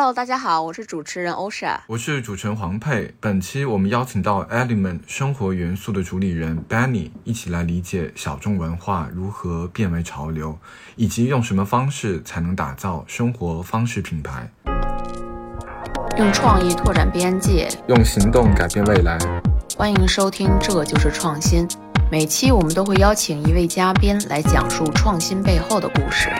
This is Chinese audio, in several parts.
Hello，大家好，我是主持人欧莎，我是主持人黄佩。本期我们邀请到 Element 生活元素的主理人 Benny 一起来理解小众文化如何变为潮流，以及用什么方式才能打造生活方式品牌。用创意拓展边界，用行动改变未来。欢迎收听《这就是创新》。每期我们都会邀请一位嘉宾来讲述创新背后的故事。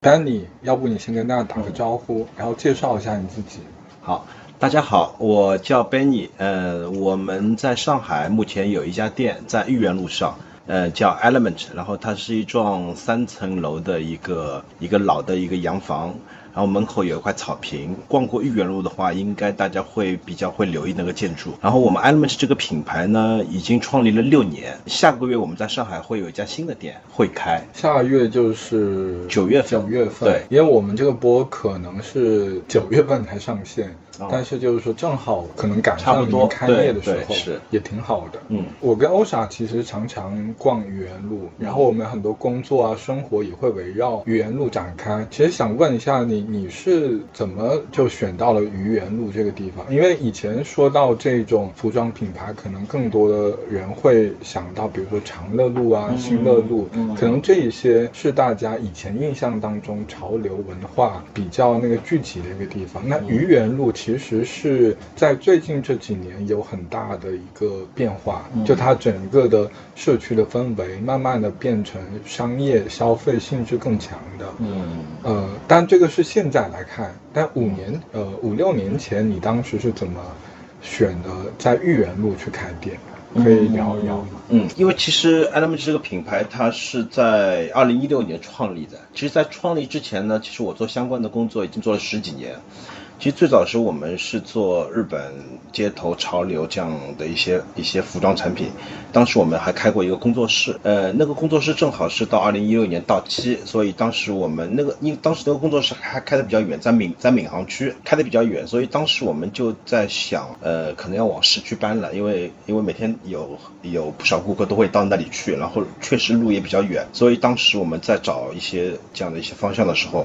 Benny，要不你先跟大家打个招呼，然后介绍一下你自己。好，大家好，我叫 Benny，呃，我们在上海目前有一家店在豫园路上，呃，叫 Element，然后它是一幢三层楼的一个一个老的一个洋房。然后门口有一块草坪，逛过豫园路的话，应该大家会比较会留意那个建筑。然后我们 Element 这个品牌呢，已经创立了六年，下个月我们在上海会有一家新的店会开，下个月就是九月份，九月份，对，因为我们这个播可能是九月份才上线。但是就是说，正好可能赶上你们开业的时候，是也挺好的。嗯，我跟欧莎其实常常逛愚园路，然后我们很多工作啊、生活也会围绕愚园路展开。其实想问一下你，你是怎么就选到了愚园路这个地方？因为以前说到这种服装品牌，可能更多的人会想到，比如说长乐路啊、新乐路，可能这一些是大家以前印象当中潮流文化比较那个聚集的一个地方。那愚园路其实是在最近这几年有很大的一个变化，就它整个的社区的氛围慢慢的变成商业消费性质更强的。嗯，呃，但这个是现在来看，但五年呃五六年前你当时是怎么选的在豫园路去开店？可以聊一聊吗？嗯，因为其实 Element 这个品牌它是在二零一六年创立的，其实，在创立之前呢，其实我做相关的工作已经做了十几年。其实最早的时候我们是做日本街头潮流这样的一些一些服装产品，当时我们还开过一个工作室，呃，那个工作室正好是到二零一六年到期，所以当时我们那个因为当时那个工作室还开的比较远，在闵在闵行区开的比较远，所以当时我们就在想，呃，可能要往市区搬了，因为因为每天有有不少顾客都会到那里去，然后确实路也比较远，所以当时我们在找一些这样的一些方向的时候。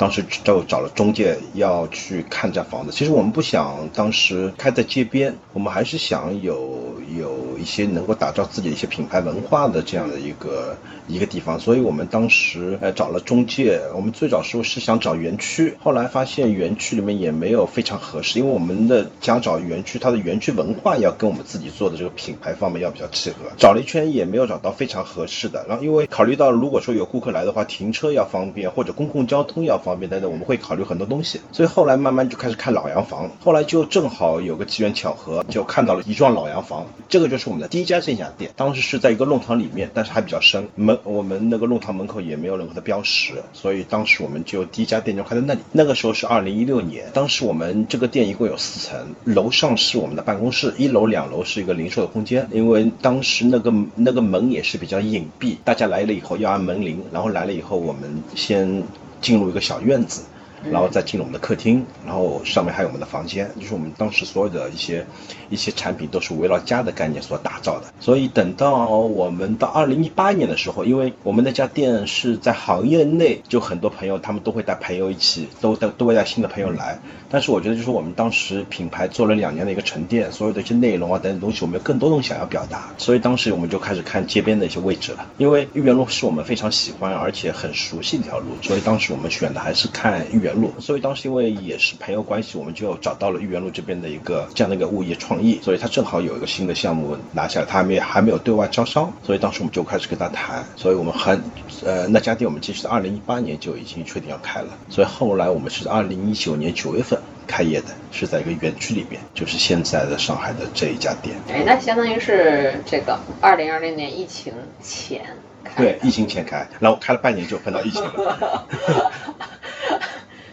当时就找了中介要去看这房子。其实我们不想当时开在街边，我们还是想有有一些能够打造自己的一些品牌文化的这样的一个一个地方。所以我们当时呃找了中介。我们最早时候是想找园区，后来发现园区里面也没有非常合适，因为我们的想找园区，它的园区文化要跟我们自己做的这个品牌方面要比较契合。找了一圈也没有找到非常合适的。然后因为考虑到如果说有顾客来的话，停车要方便，或者公共交通要方。方便等等，我们会考虑很多东西，所以后来慢慢就开始看老洋房。后来就正好有个机缘巧合，就看到了一幢老洋房。这个就是我们的第一家线下店。当时是在一个弄堂里面，但是还比较深，门我们那个弄堂门口也没有任何的标识，所以当时我们就第一家店就开在那里。那个时候是二零一六年，当时我们这个店一共有四层，楼上是我们的办公室，一楼两楼是一个零售的空间。因为当时那个那个门也是比较隐蔽，大家来了以后要按门铃，然后来了以后我们先。进入一个小院子。然后再进入我们的客厅，然后上面还有我们的房间，就是我们当时所有的一些一些产品都是围绕家的概念所打造的。所以等到我们到二零一八年的时候，因为我们那家店是在行业内，就很多朋友他们都会带朋友一起，都带都会带新的朋友来。但是我觉得就是我们当时品牌做了两年的一个沉淀，所有的一些内容啊等等东西，我们有更多东西想要表达。所以当时我们就开始看街边的一些位置了，因为豫园路是我们非常喜欢而且很熟悉一条路，所以当时我们选的还是看豫园。路，所以当时因为也是朋友关系，我们就找到了豫园路这边的一个这样的一个物业创意，所以他正好有一个新的项目拿下来，他还没还没有对外招商，所以当时我们就开始跟他谈，所以我们很，呃，那家店我们其实二零一八年就已经确定要开了，所以后来我们是二零一九年九月份开业的，是在一个园区里面，就是现在的上海的这一家店。哎，那相当于是这个二零二零年疫情前开，对，疫情前开，然后开了半年就分到疫情了。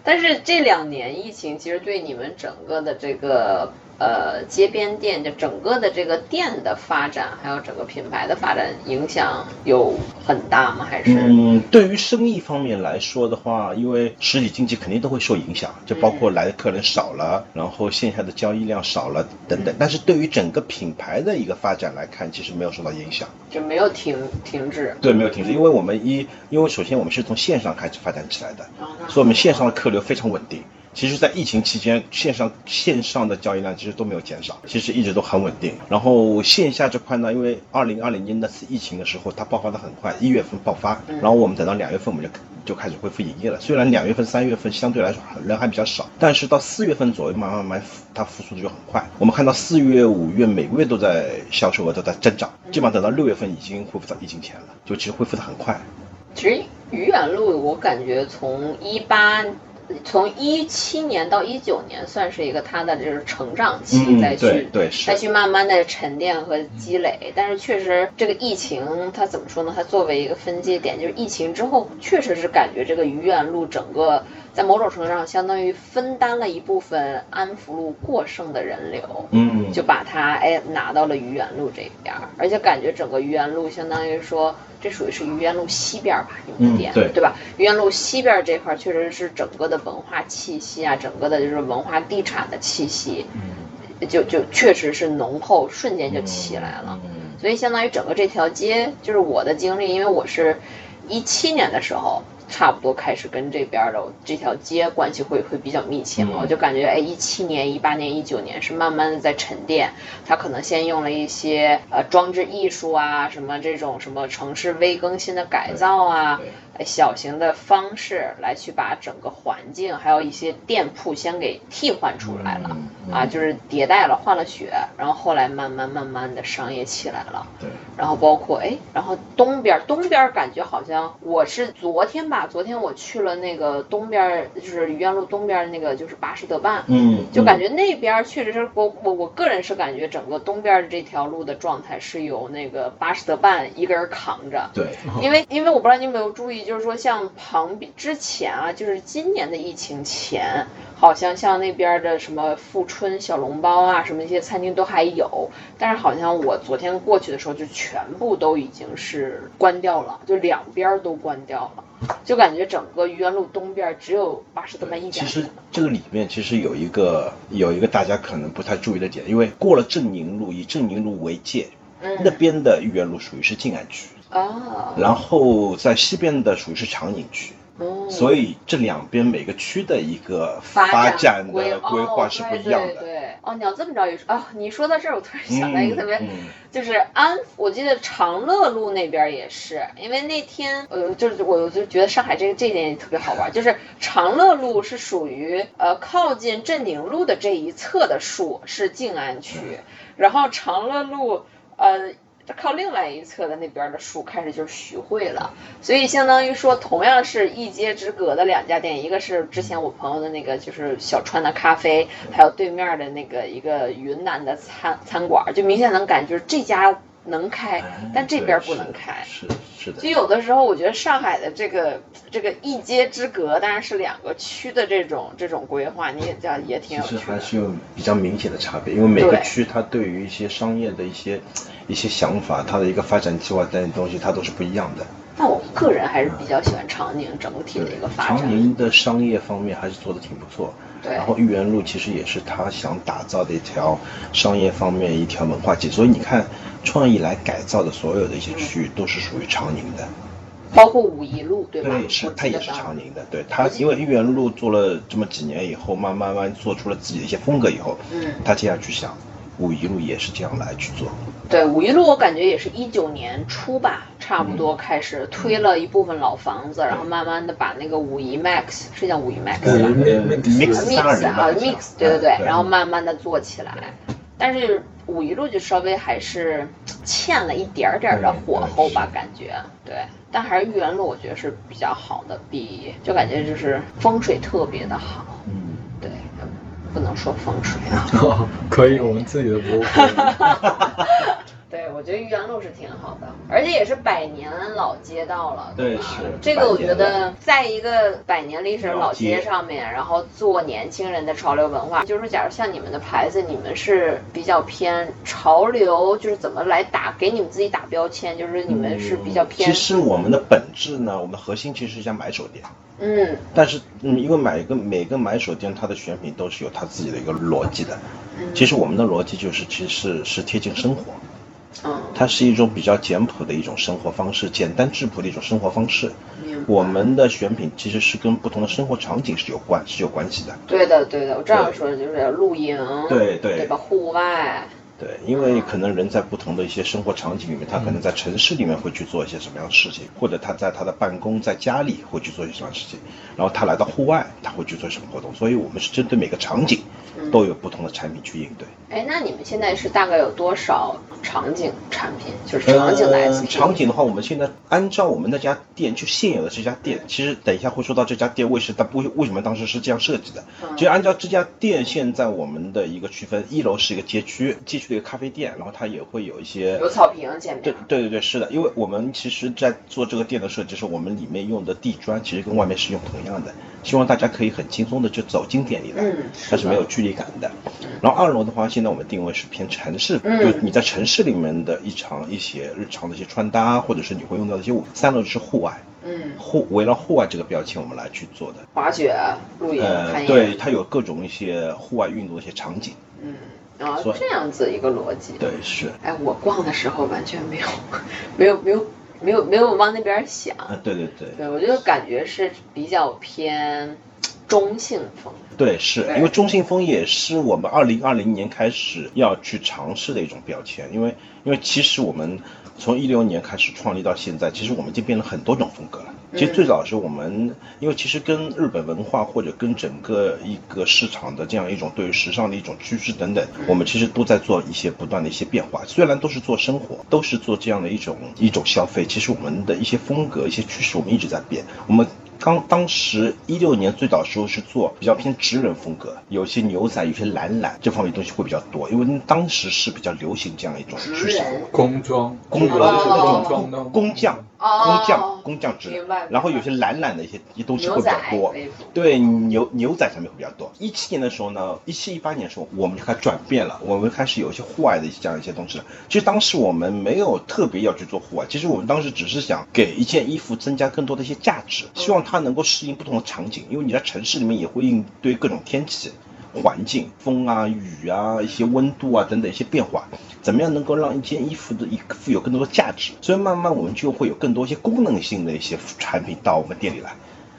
但是这两年疫情其实对你们整个的这个呃街边店，的整个的这个店的发展，还有整个品牌的发展影响有很大吗？还是？嗯，对于生意方面来说的话，因为实体经济肯定都会受影响，就包括来的客人少了，然后线下的交易量少了等等。但是对于整个品牌的一个发展来看，其实没有受到影响，就没有停停滞。对，没有停滞，因为我们一，因为首先我们是从线上开始发展起来的，所以我们线上的客流非常稳定。其实，在疫情期间，线上线上的交易量其实都没有减少，其实一直都很稳定。然后线下这块呢，因为二零二零年那次疫情的时候，它爆发的很快，一月份爆发，然后我们等到两月份，我们就就开始恢复营业了。虽然两月份、三月份相对来说人还比较少，但是到四月份左右，慢慢慢它复苏的就很快。我们看到四月、五月每个月都在销售额都在增长，基本上等到六月份已经恢复到疫情前了，就其实恢复的很快。其实愚园路，我感觉从一八。从一七年到一九年，算是一个它的就是成长期，再去再去慢慢的沉淀和积累。但是确实，这个疫情它怎么说呢？它作为一个分界点，就是疫情之后，确实是感觉这个愚园路整个在某种程度上相当于分担了一部分安福路过剩的人流，嗯，就把它哎拿到了愚园路这边，而且感觉整个愚园路相当于说。这属于是愚园路西边吧，你们的店，对对吧？愚园路西边这块确实是整个的文化气息啊，整个的就是文化地产的气息，嗯，就就确实是浓厚，瞬间就起来了。嗯所以相当于整个这条街，就是我的经历，因为我是一七年的时候。差不多开始跟这边的这条街关系会会比较密切嘛，我就感觉哎，一七年、一八年、一九年是慢慢的在沉淀，它可能先用了一些呃装置艺术啊，什么这种什么城市微更新的改造啊。小型的方式来去把整个环境，还有一些店铺先给替换出来了啊，就是迭代了，换了血，然后后来慢慢慢慢的商业起来了。对。然后包括哎，然后东边东边感觉好像我是昨天吧，昨天我去了那个东边，就是愚园路东边那个就是巴士德办，嗯，就感觉那边确实是我我我个人是感觉整个东边的这条路的状态是由那个巴士德办一个人扛着。对。因为因为我不知道你有没有注意。就是说，像旁边之前啊，就是今年的疫情前，好像像那边的什么富春小笼包啊，什么一些餐厅都还有，但是好像我昨天过去的时候，就全部都已经是关掉了，就两边都关掉了，就感觉整个愚园路东边只有巴士德办一家。其实这个里面其实有一个有一个大家可能不太注意的点，因为过了正宁路，以正宁路为界，嗯，那边的愚园路属于是静安区。哦，然后在西边的属于是长宁区，哦，所以这两边每个区的一个发展的规划是不一样的。对，哦，你要这么着一说，哦，你说到这儿，我突然想到一个特别，就是安，我记得长乐路那边也是，因为那天，呃，就是我就觉得上海这个这点也特别好玩，就是长乐路是属于呃靠近镇宁路的这一侧的树是静安区，然后长乐路，呃。靠另外一侧的那边的树开始就是徐汇了，所以相当于说同样是一街之隔的两家店，一个是之前我朋友的那个就是小川的咖啡，还有对面的那个一个云南的餐餐馆，就明显能感觉这家能开，但这边不能开。是是的。就有的时候我觉得上海的这个这个一街之隔，当然是两个区的这种这种规划，你也叫也挺有趣。其实还是有比较明显的差别，因为每个区它对于一些商业的一些。一些想法，它的一个发展计划等等东西，它都是不一样的。但我个人还是比较喜欢长宁整体的一个发展。长宁的商业方面还是做的挺不错。对。然后豫园路其实也是他想打造的一条商业方面一条文化街，所以你看创意来改造的所有的一些区域都是属于长宁的。包括五一路，对吧？对，是它也是长宁的。对它，因为豫园路做了这么几年以后，慢慢慢做出了自己的一些风格以后，嗯，他接下去想。五一路也是这样来去做，对五一路我感觉也是一九年初吧，差不多开始推了一部分老房子，然后慢慢的把那个五一 Max 是叫五一 Max 吧，Mix 啊 Mix 对对对，然后慢慢的做起来，但是五一路就稍微还是欠了一点点的火候吧，感觉对，但还是豫园路我觉得是比较好的，比就感觉就是风水特别的好。不能说风水啊，可以，我们自己的博物馆。对，我我觉得愚园路是挺好的，而且也是百年老街道了。对，吧是这个，我觉得在一个百年历史的老街上面，然后做年轻人的潮流文化，就是说，假如像你们的牌子，你们是比较偏潮流，就是怎么来打给你们自己打标签，就是你们是比较偏其实我们的本质呢，我们的核心其实是一家买手店。嗯但是，嗯，因为买一个每个买手店，它的选品都是有它自己的一个逻辑的。嗯其实我们的逻辑就是，其实是是贴近生活，嗯，它是一种比较简朴的一种生活方式，简单质朴的一种生活方式。我们的选品其实是跟不同的生活场景是有关是有关系的。对的对的，我这样说的就是露营，对对对吧？户外，对，因为可能人在不同的一些生活场景里面，他可能在城市里面会去做一些什么样的事情，或者他在他的办公在家里会去做一些什么样的事情，然后他来到户外他会去做什么活动，所以我们是针对每个场景都有不同的产品去应对。哎，那你们现在是大概有多少场景产品？就是场景的呃 SKU？场景的话，我们现在按照我们那家店就现有的这家店，其实等一下会说到这家店为什么为为什么当时是这样设计的。嗯其实按照这家店现在我们的一个区分，一楼是一个街区，街区的一个咖啡店，然后它也会有一些有草坪见对面。对对对，是的，因为我们其实，在做这个店的设计时候，我们里面用的地砖其实跟外面是用同样的，希望大家可以很轻松的就走进店里来，嗯是它是没有距离感的。然后二楼的话，现在我们定位是偏城市，嗯就你在城市里面的一场一些日常的一些穿搭，或者是你会用到的一些物。三楼是户外，嗯，户围绕户外这个标签我们来去做的。滑雪、露营、呃，对，它有各种一些户外运动的一些场景。嗯，啊所以，这样子一个逻辑。对，是。哎，我逛的时候完全没有，没有，没有，没有，没有往那边想。啊，对对对。对，我觉得感觉是比较偏中性风。对，是对因为中性风也是我们二零二零年开始要去尝试的一种标签，因为因为其实我们从一六年开始创立到现在，其实我们已经变了很多种风格了。其实最早是我们，因为其实跟日本文化或者跟整个一个市场的这样一种对于时尚的一种趋势等等，我们其实都在做一些不断的一些变化。虽然都是做生活，都是做这样的一种一种消费，其实我们的一些风格、一些趋势，我们一直在变。我们刚当时一六年最早的时候是做比较偏直人风格，有些牛仔、有些懒懒这方面东西会比较多，因为当时是比较流行这样一种趋势。工装，工有的是哦工装工匠、哦工匠、工匠制明白，然后有些懒懒的一些一些东西会比较多对牛牛仔产品会比较多。一七年的时候呢，一七一八年的时候，我们就开始转变了，我们开始有一些户外的这样一些东西了。其实当时我们没有特别要去做户外，其实我们当时只是想给一件衣服增加更多的一些价值，希望它能够适应不同的场景，因为你在城市里面也会应对各种天气。环境、风啊、雨啊、一些温度啊等等一些变化，怎么样能够让一件衣服的一富有更多的价值？所以慢慢我们就会有更多一些功能性的一些产品到我们店里来，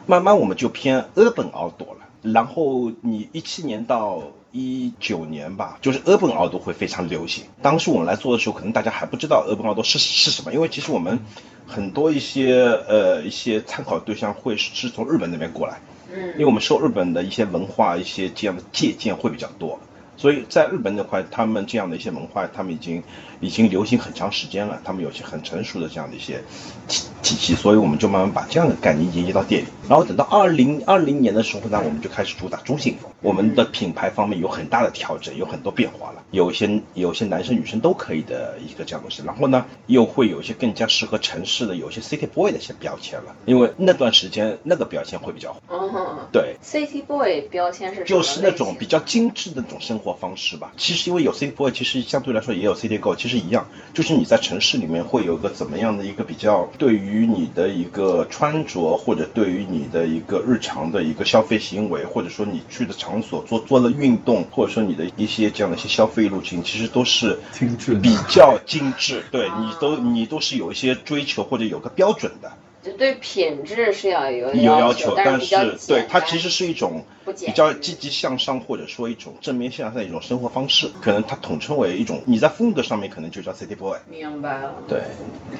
慢慢我们就偏 urban outdoor 了。然后你一七年到一九年吧，就是 urban outdoor 会非常流行。当时我们来做的时候，可能大家还不知道 urban outdoor 是是什么，因为其实我们很多一些呃一些参考对象会是从日本那边过来。因为我们受日本的一些文化、一些这样的借鉴会比较多，所以在日本那块，他们这样的一些文化，他们已经已经流行很长时间了，他们有些很成熟的这样的一些体体系，所以我们就慢慢把这样的概念引进到店里。然后等到二零二零年的时候呢，我们就开始主打中性风，我们的品牌方面有很大的调整，有很多变化了，有一些有一些男生女生都可以的一个这样东西。然后呢，又会有一些更加适合城市的，有一些 city boy 的一些标签了，因为那段时间那个标签会比较火。嗯哼对，，City Boy 标签是什么就是那种比较精致的那种生活方式吧。其实因为有 City Boy，其实相对来说也有 City girl，其实一样，就是你在城市里面会有个怎么样的一个比较，对于你的一个穿着，或者对于你的一个日常的一个消费行为，或者说你去的场所做做了运动，或者说你的一些这样的一些消费路径，其实都是精致比较精致，对你都你都是有一些追求或者有个标准的。就对品质是要有有要要求，但但比较简对它其实是一种比较积极向上，或者说一种正面向上的一种生活方式。可能它统称为一种，你在风格上面可能就叫 City Boy。明白了。对，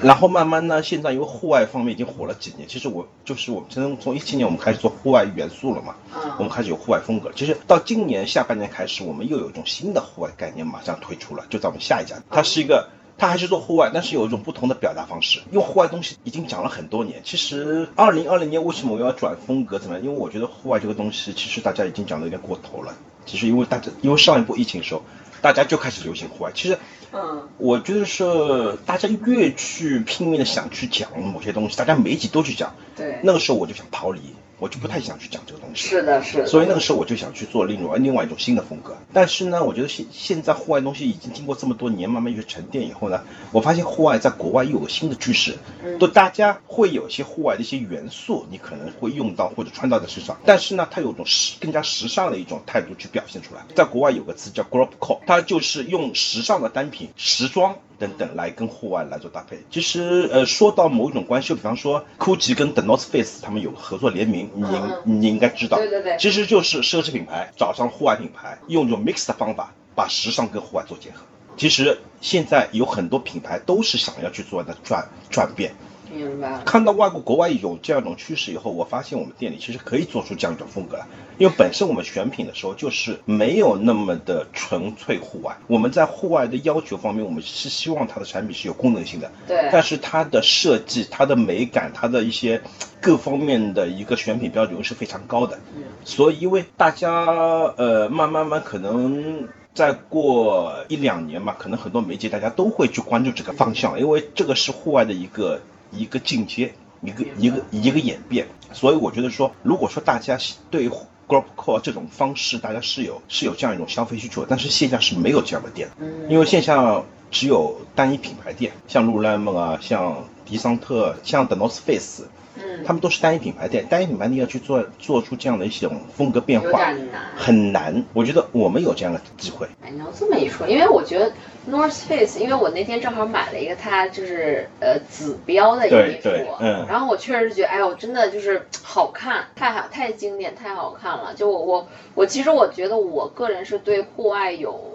然后慢慢呢，现在因为户外方面已经火了几年，其实我就是我们从从一七年我们开始做户外元素了嘛，嗯我们开始有户外风格。其实到今年下半年开始，我们又有一种新的户外概念马上推出了，就在我们下一家，它是一个。它还是做户外，但是有一种不同的表达方式。因为户外东西已经讲了很多年，其实二零二零年为什么我要转风格怎么样？因为我觉得户外这个东西，其实大家已经讲的有点过头了。其实因为大家因为上一波疫情的时候，大家就开始流行户外。其实嗯，我觉得是大家越去拼命的想去讲某些东西，大家每一集都去讲，对，那个时候我就想逃离。我就不太想去讲这个东西，是的，是的。所以那个时候我就想去做另外另外一种新的风格。但是呢，我觉得现现在户外东西已经经过这么多年慢慢去沉淀以后呢，我发现户外在国外又有个新的趋势，都大家会有一些户外的一些元素，你可能会用到或者穿到在身上。但是呢，它有种时更加时尚的一种态度去表现出来。在国外有个词叫 group core，它就是用时尚的单品、时装。等等来跟户外来做搭配。其实，呃，说到某一种关系，比方说，GUCCI 跟 The North Face 他们有合作联名，你你应该知道，对对对，其实就是奢侈品牌找上户外品牌，用一种 mix 的方法把时尚跟户外做结合。其实现在有很多品牌都是想要去做的转转变。明白。看到外国国外有这样一种趋势以后，我发现我们店里其实可以做出这样一种风格来。因为本身我们选品的时候就是没有那么的纯粹户外，我们在户外的要求方面，我们是希望它的产品是有功能性的。对。但是它的设计、它的美感、它的一些各方面的一个选品标准是非常高的。嗯。所以，因为大家呃，慢慢慢可能再过一两年吧，可能很多媒介大家都会去关注这个方向，因为这个是户外的一个。一个进阶，一个一个一个演变，所以我觉得说，如果说大家对 group core 这种方式，大家是有是有这样一种消费需求，但是线下是没有这样的店，因为线下只有单一品牌店，像露莱梦啊，像迪桑特，像 The North Face。他们都是单一品牌店，单一品牌店要去做做出这样的一种风格变化，很难。我觉得我们有这样的机会。哎，你要这么一说，因为我觉得 North Face，因为我那天正好买了一个它就是呃紫标的衣服，嗯，然后我确实觉得，哎呦，真的就是好看，太好，太经典，太好看了。就我我我，其实我觉得我个人是对户外有。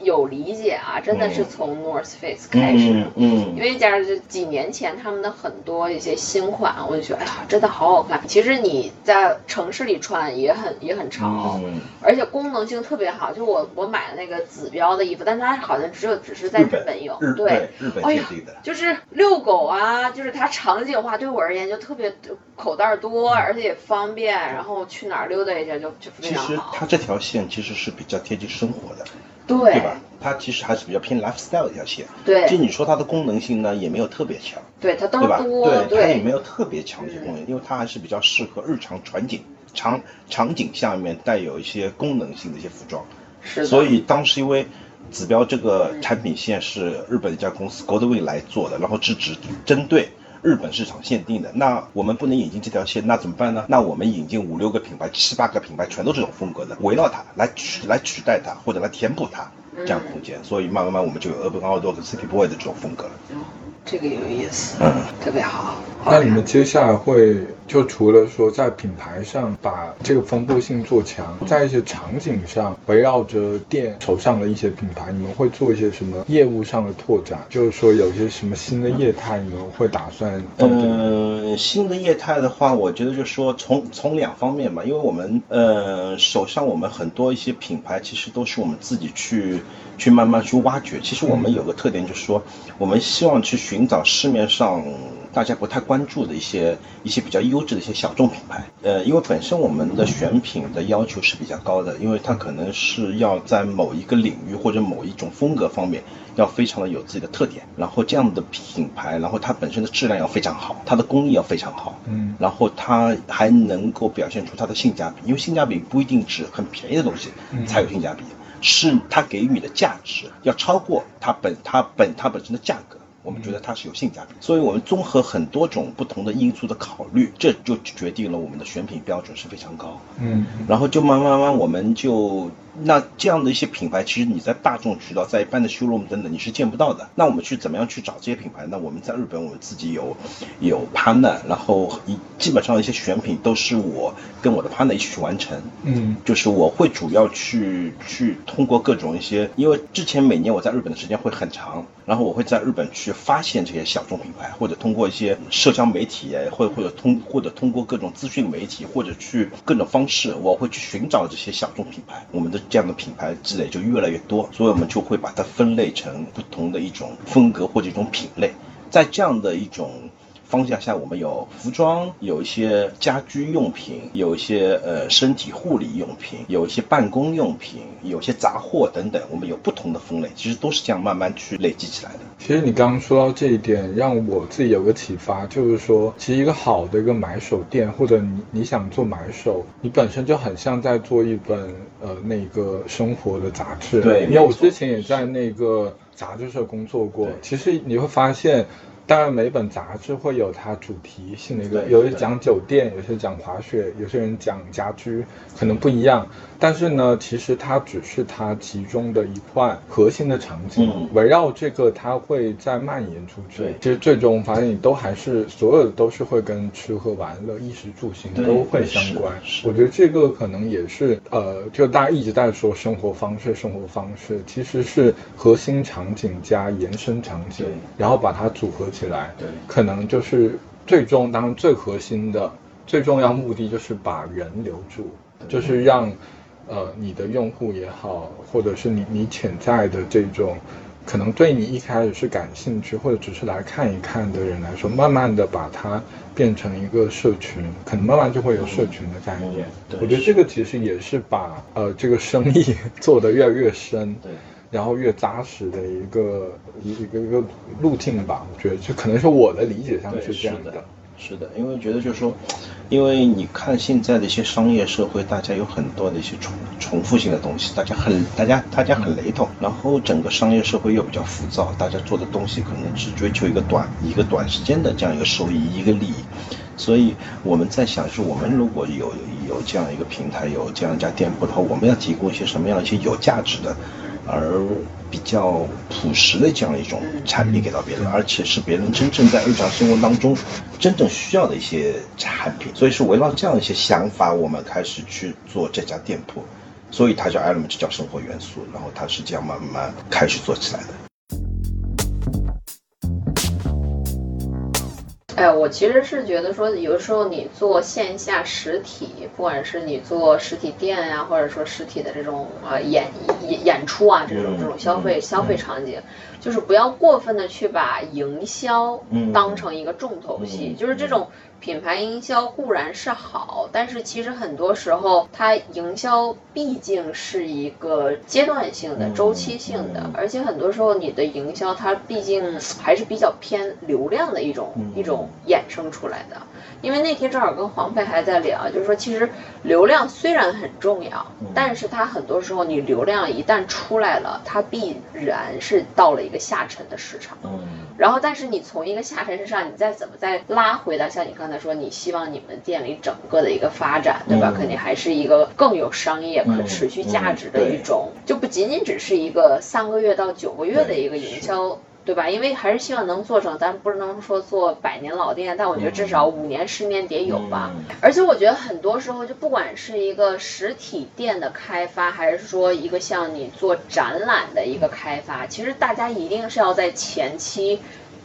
有理解啊，真的是从 North Face 开始，嗯，因为加上几年前他们的很多一些新款，我就觉得哎呀，真的好好看。其实你在城市里穿也很也很潮，而且功能性特别好。就我我买的那个紫标的衣服，但它好像只有只是在日本有，对，日本呀，就是遛狗啊，就是它场景化，对我而言就特别口袋多，而且也方便，然后去哪儿溜达一下就就非常好。其实它这条线其实是比较贴近生活的。对，对吧？它其实还是比较偏 lifestyle 的一条线。对，就你说它的功能性呢，也没有特别强。对，它都多。对，它也没有特别强的一些功能，因为它还是比较适合日常场景场场景下面带有一些功能性的一些服装。是。所以当时因为指标这个产品线是日本一家公司 Goldwin 来做的，然后是只针对。日本市场限定的，那我们不能引进这条线，那怎么办呢？那我们引进五六个品牌、七八个品牌，全都这种风格的，围绕它来取来取代它，或者来填补它这样空间。所以慢慢慢，我们就有 Urban Outdoor 和 City Boy 的这种风格了。这个有意思，嗯，特别好。那你们接下来会就除了说在品牌上把这个丰富性做强，在一些场景上围绕着店手上的一些品牌，你们会做一些什么业务上的拓展？就是说有些什么新的业态，你们会打算？嗯，新的业态的话，我觉得就是说从从两方面吧，因为我们呃手上我们很多一些品牌，其实都是我们自己去去慢慢去挖掘。其实我们有个特点就是说，我们希望去寻找市面上。大家不太关注的一些一些比较优质的一些小众品牌，呃，因为本身我们的选品的要求是比较高的，因为它可能是要在某一个领域或者某一种风格方面要非常的有自己的特点，然后这样的品牌，然后它本身的质量要非常好，它的工艺要非常好，嗯，然后它还能够表现出它的性价比，因为性价比不一定指很便宜的东西才有性价比，是它给予你的价值要超过它本它本它本身的价格。我们觉得它是有性价比，所以我们综合很多种不同的因素的考虑，这就决定了我们的选品标准是非常高。嗯，然后就慢慢慢慢，我们就。那这样的一些品牌，其实你在大众渠道、在一般的 showroom 等等，你是见不到的。那我们去怎么样去找这些品牌？那我们在日本，我们自己有有 partner，然后一基本上一些选品都是我跟我的 partner 一起去完成。嗯，就是我会主要去去通过各种一些，因为之前每年我在日本的时间会很长，然后我会在日本去发现这些小众品牌，或者通过一些社交媒体，或或者通或者通过各种资讯媒体，或者去各种方式，我会去寻找这些小众品牌。我们的这样的品牌积累就越来越多，所以我们就会把它分类成不同的一种风格或者一种品类，在这样的一种方向下，我们有服装，有一些家居用品，有一些呃身体护理用品，有一些办公用品，有些杂货等等，我们有不同的分类，其实都是这样慢慢去累积起来的。其实你刚刚说到这一点，让我自己有个启发，就是说，其实一个好的一个买手店，或者你你想做买手，你本身就很像在做一本呃那个生活的杂志。对，因为我之前也在那个杂志社工作过，其实你会发现。当然，每本杂志会有它主题性的一个，有些讲酒店，有些讲滑雪，有些人讲家居，可能不一样。但是呢，其实它只是它其中的一块核心的场景，围绕这个它会再蔓延出去。其实最终发现，你都还是所有的都是会跟吃喝玩乐、衣食住行都会相关。我觉得这个可能也是呃，就大家一直在说生活方式，生活方式其实是核心场景加延伸场景，然后把它组合起来，可能就是最终当然最核心的、最重要目的就是把人留住，就是让。呃，你的用户也好，或者是你你潜在的这种，可能对你一开始是感兴趣，或者只是来看一看的人来说，慢慢的把它变成一个社群，可能慢慢就会有社群的概念。我觉得这个其实也是把呃这个生意 做得越来越深，对，然后越扎实的一个一一个一个路径吧。我觉得这可能是我的理解上是这样的。是的，因为觉得就是说，因为你看现在的一些商业社会，大家有很多的一些重重复性的东西，大家很大家大家很雷同，然后整个商业社会又比较浮躁，大家做的东西可能只追求一个短一个短时间的这样一个收益一个利益，所以我们在想，是我们如果有有这样一个平台，有这样一家店铺的话，我们要提供一些什么样的一些有价值的，而。比较朴实的这样一种产品给到别人，而且是别人真正在日常生活当中真正需要的一些产品，所以是围绕这样一些想法，我们开始去做这家店铺，所以它叫 Element，叫生活元素，然后它是这样慢慢开始做起来的。哎，我其实是觉得说，有时候你做线下实体，不管是你做实体店呀，或者说实体的这种呃演演演出啊，这种这种消费消费场景，就是不要过分的去把营销当成一个重头戏，就是这种。品牌营销固然是好，但是其实很多时候，它营销毕竟是一个阶段性的、周期性的，而且很多时候你的营销它毕竟还是比较偏流量的一种一种衍生出来的。因为那天正好跟黄佩还在聊，就是说其实流量虽然很重要，但是它很多时候你流量一旦出来了，它必然是到了一个下沉的市场。然后，但是你从一个下沉市场，你再怎么再拉回来像你刚才说，你希望你们店里整个的一个发展，对吧？肯定还是一个更有商业可持续价值的一种，就不仅仅只是一个三个月到九个月的一个营销。对吧？因为还是希望能做成，咱不能说做百年老店，但我觉得至少五年、十年得有吧。而且我觉得很多时候，就不管是一个实体店的开发，还是说一个像你做展览的一个开发，其实大家一定是要在前期，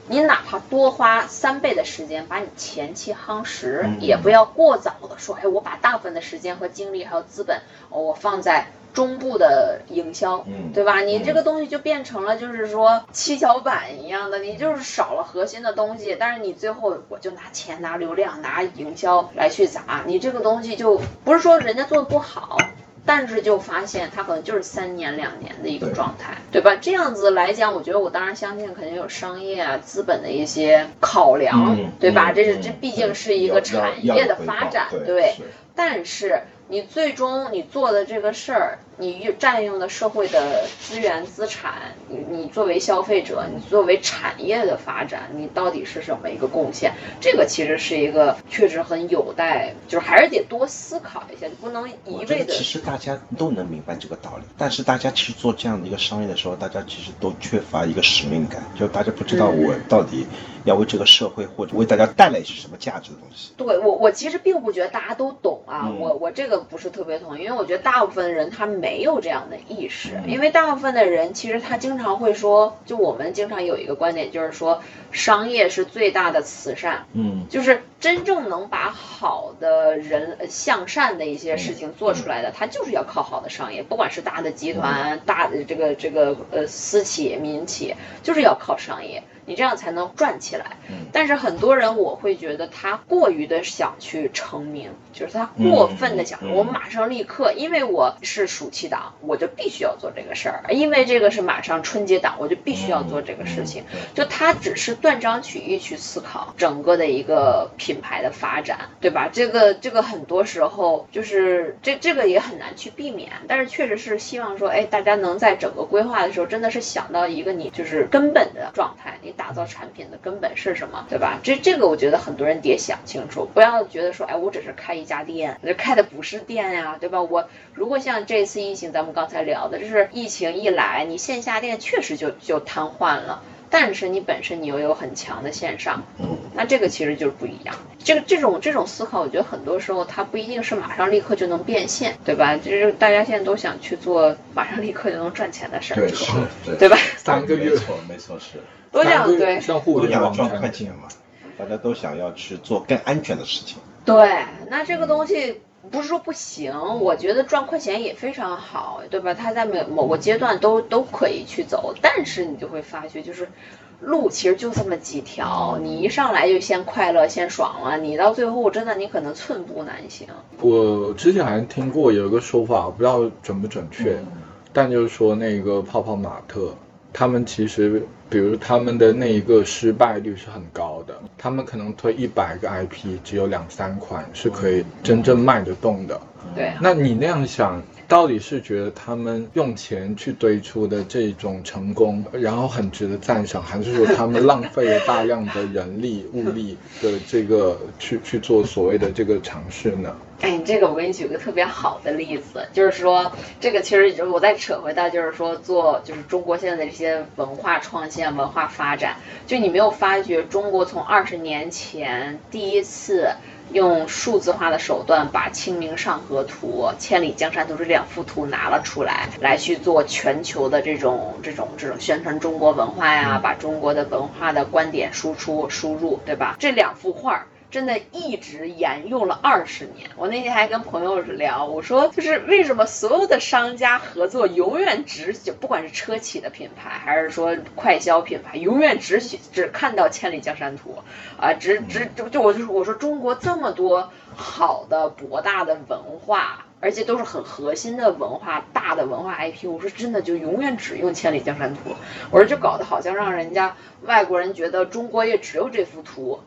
你哪怕多花三倍的时间，把你前期夯实，也不要过早的说，哎，我把大部分的时间和精力还有资本，我放在。中部的营销，嗯，对吧？你这个东西就变成了就是说七巧板一样的，你就是少了核心的东西，但是你最后我就拿钱、拿流量、拿营销来去砸，你这个东西就不是说人家做的不好，但是就发现它可能就是三年两年的一个状态，对吧？这样子来讲，我觉得我当然相信肯定有商业啊、资本的一些考量，对吧？这是这毕竟是一个产业的发展，对，但是。你最终你做的这个事儿，你占用的社会的资源资产，你你作为消费者，你作为产业的发展，你到底是什么一个贡献？这个其实是一个确实很有待，就是还是得多思考一下，不能一味的。其实大家都能明白这个道理，但是大家其实做这样的一个商业的时候，大家其实都缺乏一个使命感，就大家不知道我到底要为这个社会或者为大家带来一些什么价值的东西。对我，我其实并不觉得大家都懂啊，我我这个。不是特别同意，因为我觉得大部分人他没有这样的意识，因为大部分的人其实他经常会说，就我们经常有一个观点，就是说商业是最大的慈善，嗯，就是真正能把好的人向善的一些事情做出来的，他就是要靠好的商业，不管是大的集团、大的这个这个呃私企、民企，就是要靠商业。你这样才能转起来。嗯但是很多人我会觉得他过于的想去成名，就是他过分的想，我马上立刻，因为我是暑期档，我就必须要做这个事儿；因为这个是马上春节档，我就必须要做这个事情。嗯就他只是断章取义去思考整个的一个品牌的发展，对吧？这个这个很多时候就是这这个也很难去避免，但是确实是希望说，哎，大家能在整个规划的时候，真的是想到一个你就是根本的状态，你打造产品的根本是什么，对吧？这这个我觉得很多人得想清楚，不要觉得说，哎，我只是开一家店，这开的不是店呀，对吧？我如果像这次疫情，咱们刚才聊的，就是疫情一来，你线下店确实就就瘫痪了。但是你本身你又有很强的线上，嗯那这个其实就是不一样。这个这种这种思考，我觉得很多时候它不一定是马上立刻就能变现，对吧？就是大家现在都想去做马上立刻就能赚钱的事儿，对是，对对吧？三个月没错没错是，都这样三个月对都想要赚快钱嘛，大家都想要去做更安全的事情。对。那这个东西不是说不行，我觉得赚快钱也非常好，对吧？他在某某个阶段都都可以去走，但是你就会发觉就是。路其实就这么几条，你一上来就先快乐、先爽了，你到最后真的你可能寸步难行。我之前还听过有一个说法，我不知道准不准确，但就是说那个泡泡玛特，他们其实，比如他们的那一个失败率是很高的，他们可能推一百个 IP，只有两三款是可以真正卖得动的。对啊，那你那样想，到底是觉得他们用钱去堆出的这种成功，然后很值得赞赏，还是说他们浪费了大量的人力物力的这个去去做所谓的这个尝试呢？哎，这个我给你举个特别好的例子，就是说，这个其实我再扯回到，就是说做就是中国现在的这些文化创新、啊、文化发展，就你没有发觉中国从二十年前第一次用数字化的手段把《清明上河图》《千里江山图》这两幅图拿了出来，来去做全球的这种这种这种宣传中国文化呀，把中国的文化的观点输出输入，对吧？这两幅画儿。真的一直沿用了二十年。我那天还跟朋友聊，我说就是为什么所有的商家合作永远只就不管是车企的品牌，还是说快消品牌，永远只写只看到千里江山图啊，只只就就我就我说中国这么多好的博大的文化。而且都是很核心的文化、大的文化 IP。我说真的，就永远只用《千里江山图》。我说就搞得好像让人家外国人觉得中国也只有这幅图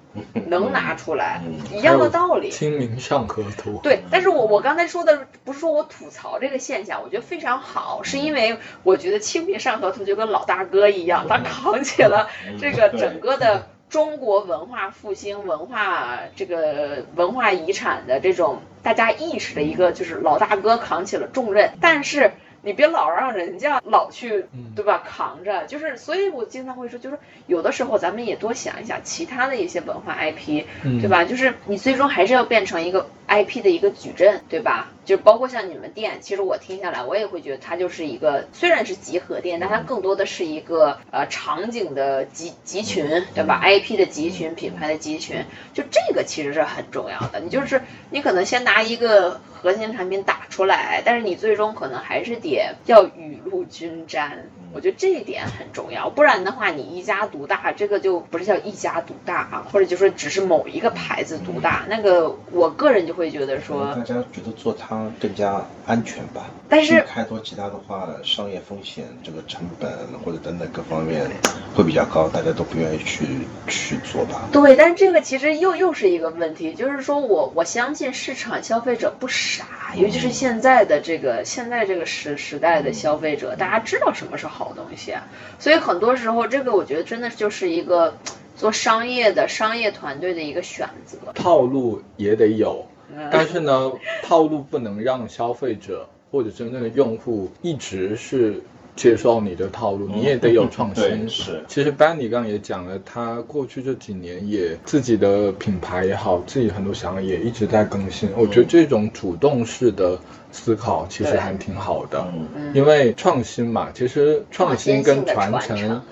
能拿出来，一样的道理。清明上河图。对，但是我我刚才说的不是说我吐槽这个现象，我觉得非常好，是因为我觉得《清明上河图》就跟老大哥一样，他扛起了这个整个的。中国文化复兴、文化这个文化遗产的这种大家意识的一个，就是老大哥扛起了重任，但是你别老让人家老去，对吧？扛着，就是，所以我经常会说，就是有的时候咱们也多想一想其他的一些文化 IP，对吧？就是你最终还是要变成一个 IP 的一个矩阵，对吧？就包括像你们店，其实我听下来，我也会觉得它就是一个虽然是集合店，但它更多的是一个呃场景的集集群，对吧？IP 的集群，品牌的集群，就这个其实是很重要的。你就是你可能先拿一个核心产品打出来，但是你最终可能还是得要雨露均沾。我觉得这一点很重要，不然的话，你一家独大，这个就不是叫一家独大啊，或者就说只是某一个牌子独大，那个我个人就会觉得说，大家觉得做它更加安全吧。但是开拓其他的话，商业风险、这个成本或者等等各方面会比较高，大家都不愿意去去做吧。对，但是这个其实又又是一个问题，就是说我我相信市场消费者不傻，尤其是现在的这个现在这个时时代的消费者，大家知道什么是好东西啊，所以很多时候这个我觉得真的就是一个做商业的商业团队的一个选择。套路也得有，嗯但是呢，套路不能让消费者或者真正的用户一直是接受你的套路，你也得有创新。对是。其实班尼刚刚也讲了，他过去这几年也自己的品牌也好，自己很多想法也一直在更新。我觉得这种主动式的思考其实对还挺好的，嗯。因为创新嘛，其实创新跟传承，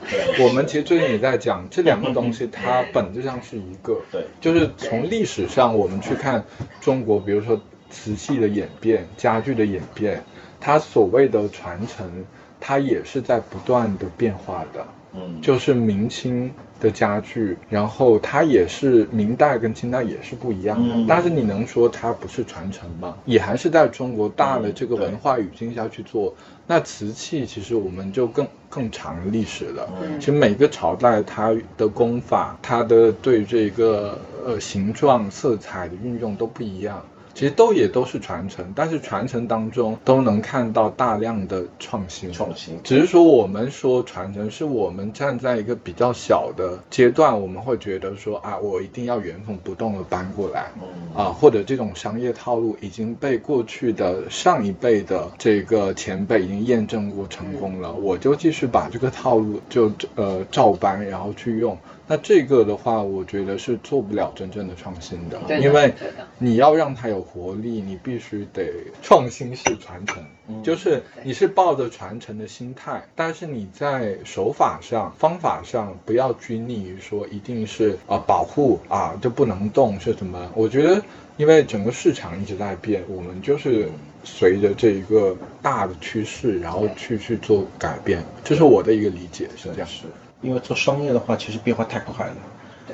我们其实最近也在讲这两个东西，它本质上是一个。对。就是从历史上我们去看中国，比如说瓷器的演变、家具的演变，它所谓的传承，它也是在不断的变化的。嗯，就是明清的家具，然后它也是明代跟清代也是不一样的。嗯但是你能说它不是传承吗？也还是在中国大的嗯这个文化语境下去做。那瓷器其实我们就更更长历史了。嗯其实每个朝代它的功法，它的对这个呃形状、色彩的运用都不一样。其实都也都是传承，但是传承当中都能看到大量的创新。创新只是说我们说传承，是我们站在一个比较小的阶段，我们会觉得说啊，我一定要原封不动的搬过来。嗯啊，或者这种商业套路已经被过去的上一辈的这个前辈已经验证过成功了，我就继续把这个套路就呃照搬，然后去用。那这个的话，我觉得是做不了真正的创新的，的因为你要让它有活力，你必须得创新式传承，嗯就是你是抱着传承的心态，但是你在手法上、方法上不要拘泥于说一定是啊、保护啊就不能动是什么？我觉得，因为整个市场一直在变，我们就是随着这一个大的趋势，然后去去做改变，这是我的一个理解，是这样。是因为做商业的话，其实变化太快了。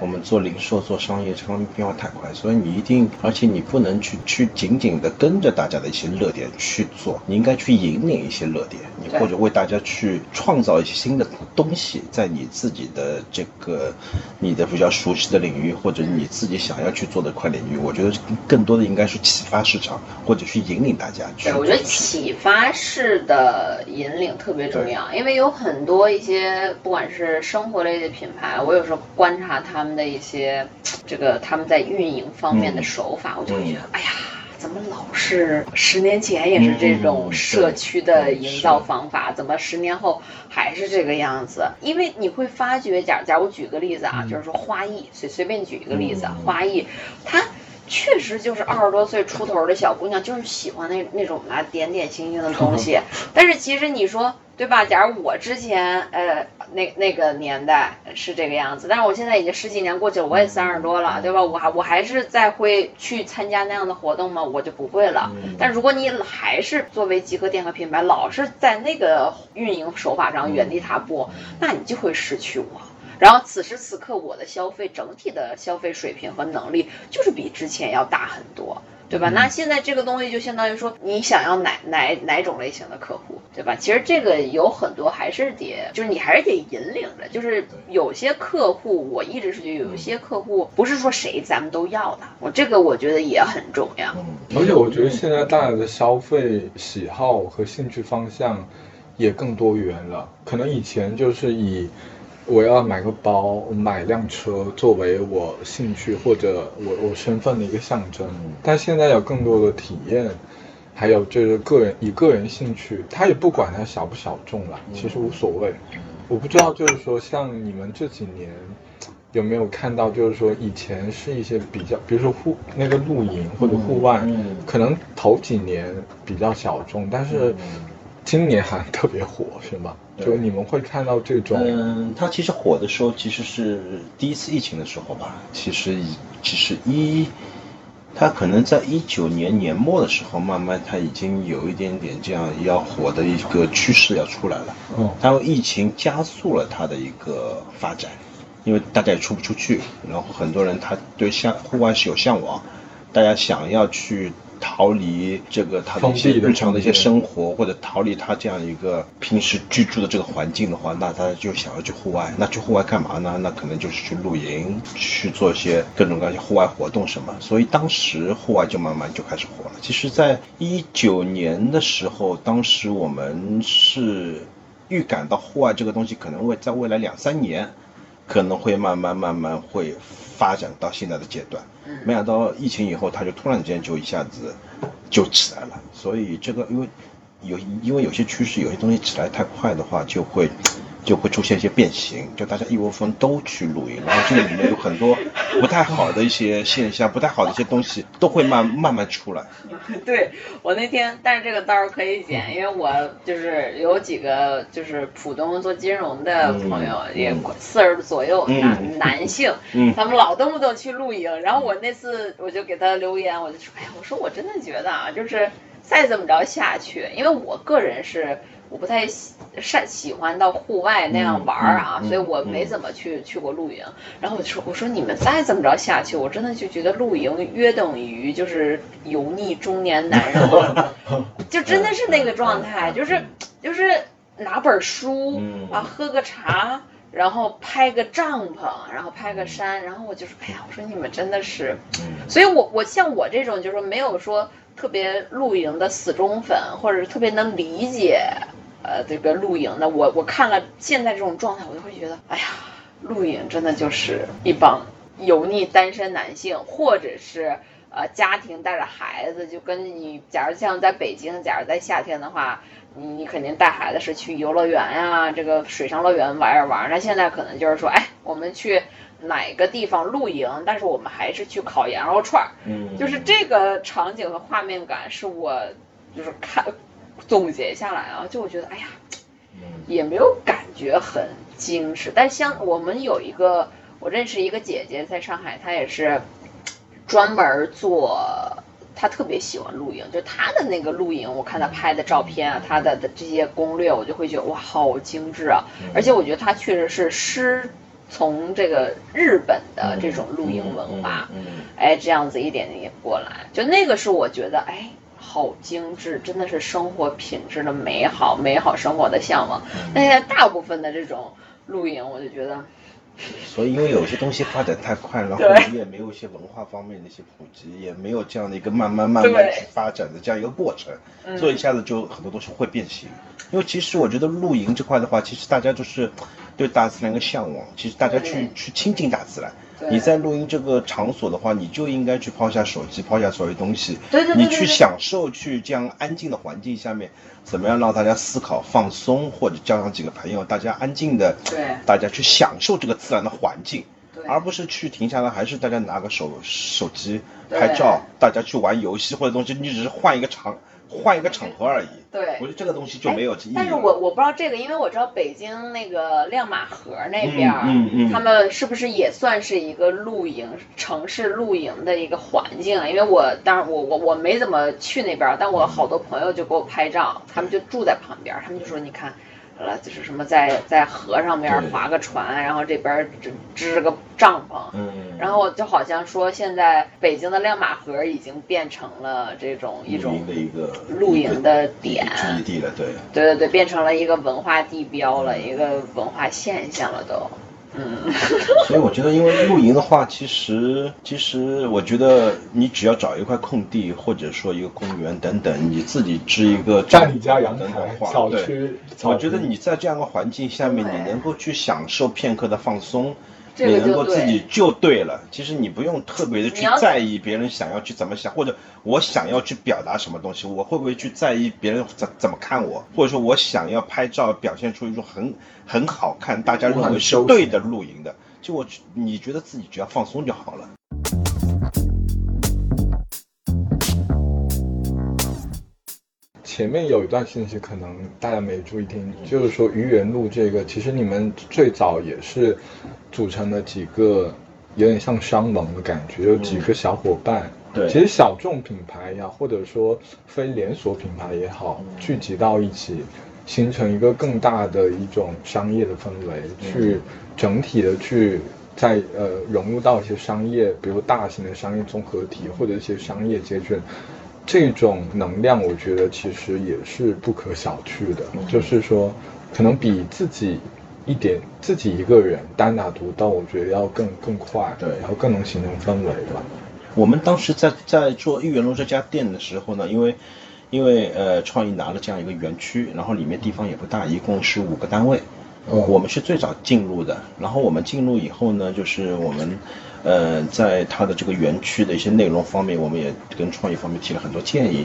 我们做零售、做商业，这方面变化太快，所以你一定，而且你不能去去紧紧的跟着大家的一些热点去做，你应该去引领一些热点，你或者为大家去创造一些新的东西，在你自己的这个你的比较熟悉的领域，或者你自己想要去做的块领域，我觉得更多的应该是启发市场，或者去引领大家去对，我觉得。启发式的引领特别重要，因为有很多一些不管是生活类的品牌，我有时候观察他们的一些这个他们在运营方面的嗯手法，我就会觉得，嗯哎呀。怎么老是十年前也是这种嗯社区的营造方法，怎么十年后还是这个样子？因为你会发觉，假假如我举个例子啊，就是说花艺，随随便举一个例子，花艺，它确实就是二十多岁出头的小姑娘，就是喜欢那那种啊点点星星的东西。但是其实你说对吧？假如我之前呃那那个年代是这个样子，但是我现在已经十几年过去了，我也三十多了，对吧？我还我还是在会去参加那样的活动吗？我就不会了。嗯但如果你还是作为集合店和品牌，老是在那个运营手法上原地踏步，那你就会失去我。然后此时此刻，我的消费整体的消费水平和能力就是比之前要大很多，对吧？那现在这个东西就相当于说，你想要哪哪哪种类型的客户，对吧？其实这个有很多还是得，就是你还是得引领着，就是有些客户，我一直是觉得有些客户不是说谁咱们都要的，我这个我觉得也很重要。嗯而且我觉得现在大家的消费喜好和兴趣方向也更多元了。可能以前就是以我要买个包、买辆车作为我兴趣或者我我身份的一个象征，但现在有更多的体验，还有就是个人以个人兴趣，他也不管他小不小众了，其实无所谓。我不知道，就是说像你们这几年。有没有看到，就是说以前是一些比较，比如说户那个露营或者户外，嗯可能头几年比较小众，但是今年还特别火，是吗？对就你们会看到这种，嗯，它其实火的时候其实是第一次疫情的时候吧。其实已其实一，它可能在一九年年末的时候，慢慢它已经有一点点这样要火的一个趋势要出来了。嗯它疫情加速了它的一个发展，因为大家也出不出去，然后很多人他对向户外是有向往，大家想要去逃离这个他的一些日常的一些生活，或者逃离他这样一个平时居住的这个环境的话，那他就想要去户外。那去户外干嘛呢？那可能就是去露营，去做一些各种各样的户外活动什么。所以当时户外就慢慢就开始火了。其实，在一九年的时候，当时我们是预感到户外这个东西可能会在未来两三年。可能会慢慢慢慢会发展到现在的阶段。没想到疫情以后，它就突然间就一下子就起来了。所以这个因为有因为有些趋势，有些东西起来太快的话，就会就会出现一些变形，就大家一窝蜂都去露营，然后这个里面有很多 不太好的一些现象，不太好的一些东西都会慢慢慢出来。对我那天，但是这个倒是可以剪，因为我就是有几个就是浦东做金融的朋友，也四十左右男男性，他们老动不动去露营，然后我那次我就给他留言，我就说，哎呀，我说我真的觉得啊，就是再这么着下去，因为我个人是。我不太喜善喜欢到户外那样玩儿啊，所以我没怎么去去过露营。然后我就说：“我说你们再这么着下去，我真的就觉得露营约等于就是油腻中年男人，就真的是那个状态，就是就是拿本书啊，喝个茶，然后拍个帐篷，然后拍个山，然后我就说：哎呀，我说你们真的是，所以我我像我这种就是没有说特别露营的死忠粉，或者是特别能理解。”呃，这个露营的，我我看了现在这种状态，我就会觉得，哎呀，露营真的就是一帮油腻单身男性，或者是呃家庭带着孩子，就跟你，假如像在北京，假如在夏天的话，你你肯定带孩子是去游乐园呀，这个水上乐园玩一玩。那现在可能就是说，哎，我们去哪个地方露营，但是我们还是去烤羊肉串儿，嗯，就是这个场景和画面感是我就是看。总结下来啊，就我觉得，哎呀，也没有感觉很精致。但像我们有一个，我认识一个姐姐在上海，她也是专门做，她特别喜欢露营，就她的那个露营，我看她拍的照片啊，她的的这些攻略，我就会觉得哇，好精致啊！而且我觉得她确实是师从这个日本的这种露营文化，哎，这样子一点点过来，就那个是我觉得，哎。好精致，真的是生活品质的美好，美好生活的向往。但现在大部分的这种露营，我就觉得，所以因为有些东西发展太快，然后你也没有一些文化方面的一些普及，也没有这样的一个慢慢慢慢去发展的这样一个过程，所以一下子就很多东西会变形。因为其实我觉得露营这块的话，其实大家就是对大自然一个向往，其实大家去去亲近大自然。你在录音这个场所的话，你就应该去抛下手机，抛下所有东西，你去享受去这样安静的环境下面，怎么样让大家思考放松，或者叫上几个朋友，大家安静的，对，大家去享受这个自然的环境，而不是去停下来，还是大家拿个手手机拍照，大家去玩游戏或者东西，你只是换一个场。换一个场合而已。对，我觉得这个东西就没有意义。但是我我不知道这个，因为我知道北京那个亮马河那边，嗯嗯，他们是不是也算是一个露营城市露营的一个环境啊？因为我当然我我我没怎么去那边，但我好多朋友就给我拍照，他们就住在旁边，他们就说你看。了，就是什么在在河上面划个船，然后这边支支个帐篷，嗯，然后就好像说现在北京的亮马河已经变成了这种一种的一个露营的点，聚集地了，对，对对对，变成了一个文化地标了，一个文化现象了都。嗯，所以我觉得，因为露营的话，其实其实我觉得你只要找一块空地，或者说一个公园等等，你自己支一个站你家阳台小区，我觉得你在这样的环境下面，你能够去享受片刻的放松。你能够自己就对了，其实你不用特别的去在意别人想要去怎么想，或者我想要去表达什么东西，我会不会去在意别人怎怎么看我，或者说我想要拍照表现出一种很很好看，大家认为是对的露营的，就我你觉得自己只要放松就好了。前面有一段信息可能大家没注意听，就是说愚园路这个，其实你们最早也是组成了几个有点像商盟的感觉，有几个小伙伴，对，其实小众品牌呀，或者说非连锁品牌也好，聚集到一起，形成一个更大的一种商业的氛围，去整体的去在呃融入到一些商业，比如大型的商业综合体或者一些商业街圈。这种能量，我觉得其实也是不可小觑的。就是说，可能比自己一点自己一个人单打独斗，我觉得要更更快，对，然后更能形成氛围吧。我们当时在在做豫园路这家店的时候呢，因为因为呃创意拿了这样一个园区，然后里面地方也不大，一共是五个单位，我们是最早进入的。然后我们进入以后呢，就是我们。呃，在它的这个园区的一些内容方面，我们也跟创意方面提了很多建议。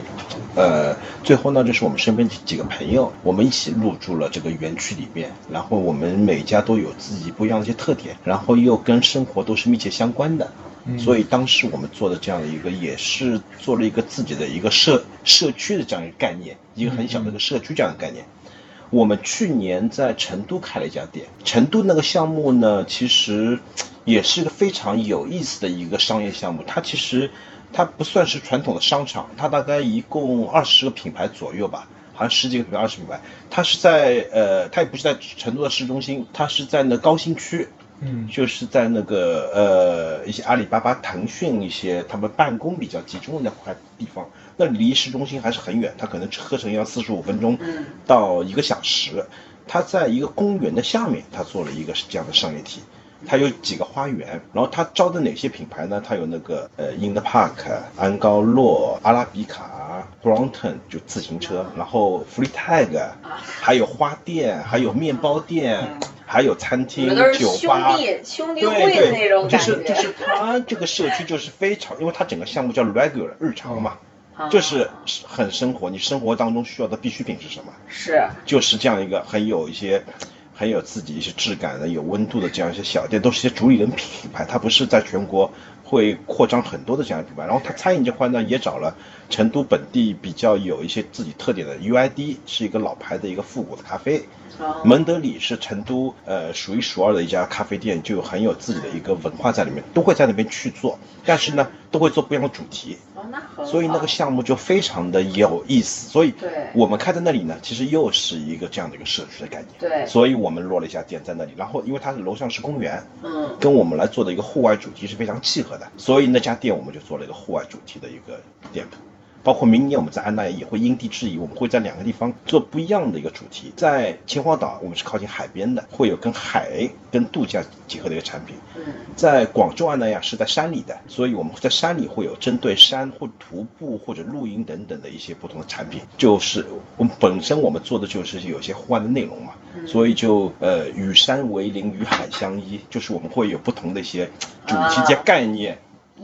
呃，最后呢，就是我们身边几个朋友，我们一起入驻了这个园区里面。然后我们每家都有自己不一样的一些特点，然后又跟生活都是密切相关的。所以当时我们做的这样的一个，也是做了一个自己的一个社社区的这样一个概念，一个很小的一个社区这样的概念。我们去年在成都开了一家店，成都那个项目呢，其实。也是一个非常有意思的一个商业项目，它其实它不算是传统的商场，它大概一共二十个品牌左右吧，好像十几个品牌、二十品牌。它是在呃，它也不是在成都的市中心，它是在那高新区，嗯，就是在那个呃一些阿里巴巴、腾讯一些他们办公比较集中的那块地方，那离市中心还是很远，它可能车程要四十五分钟到一个小时。它在一个公园的下面，它做了一个这样的商业体。它有几个花园，然后它招的哪些品牌呢？它有那个呃，In the Park、安高洛、阿拉比卡、Brompton 就自行车，然后 Free Tag，还有花店，还有面包店，还有餐厅、酒吧，兄弟兄弟会那种感觉。就是就是他这个社区就是非常，因为他整个项目叫 Regular 日常嘛，就是很生活，你生活当中需要的必需品是什么？是，就是这样一个很有一些。很有自己一些质感的、有温度的这样一些小店，都是些主理人品牌，它不是在全国会扩张很多的这样品牌。然后它餐饮这块呢，也找了成都本地比较有一些自己特点的 UID，是一个老牌的一个复古的咖啡。蒙德里是成都呃数一数二的一家咖啡店，就很有自己的一个文化在里面，都会在那边去做，但是呢，都会做不一样的主题。所以那个项目就非常的有意思，所以我们开在那里呢，其实又是一个这样的一个社区的概念。对，所以我们落了一家店在那里，然后因为它是楼上是公园，嗯，跟我们来做的一个户外主题是非常契合的，所以那家店我们就做了一个户外主题的一个店铺。包括明年我们在安那亚也会因地制宜，我们会在两个地方做不一样的一个主题。在秦皇岛，我们是靠近海边的，会有跟海跟度假结合的一个产品。在广州安那亚是在山里的，所以我们在山里会有针对山或徒步或者露营等等的一些不同的产品。就是我们本身我们做的就是有些户外的内容嘛，所以就呃与山为邻，与海相依，就是我们会有不同的一些主题、些概念，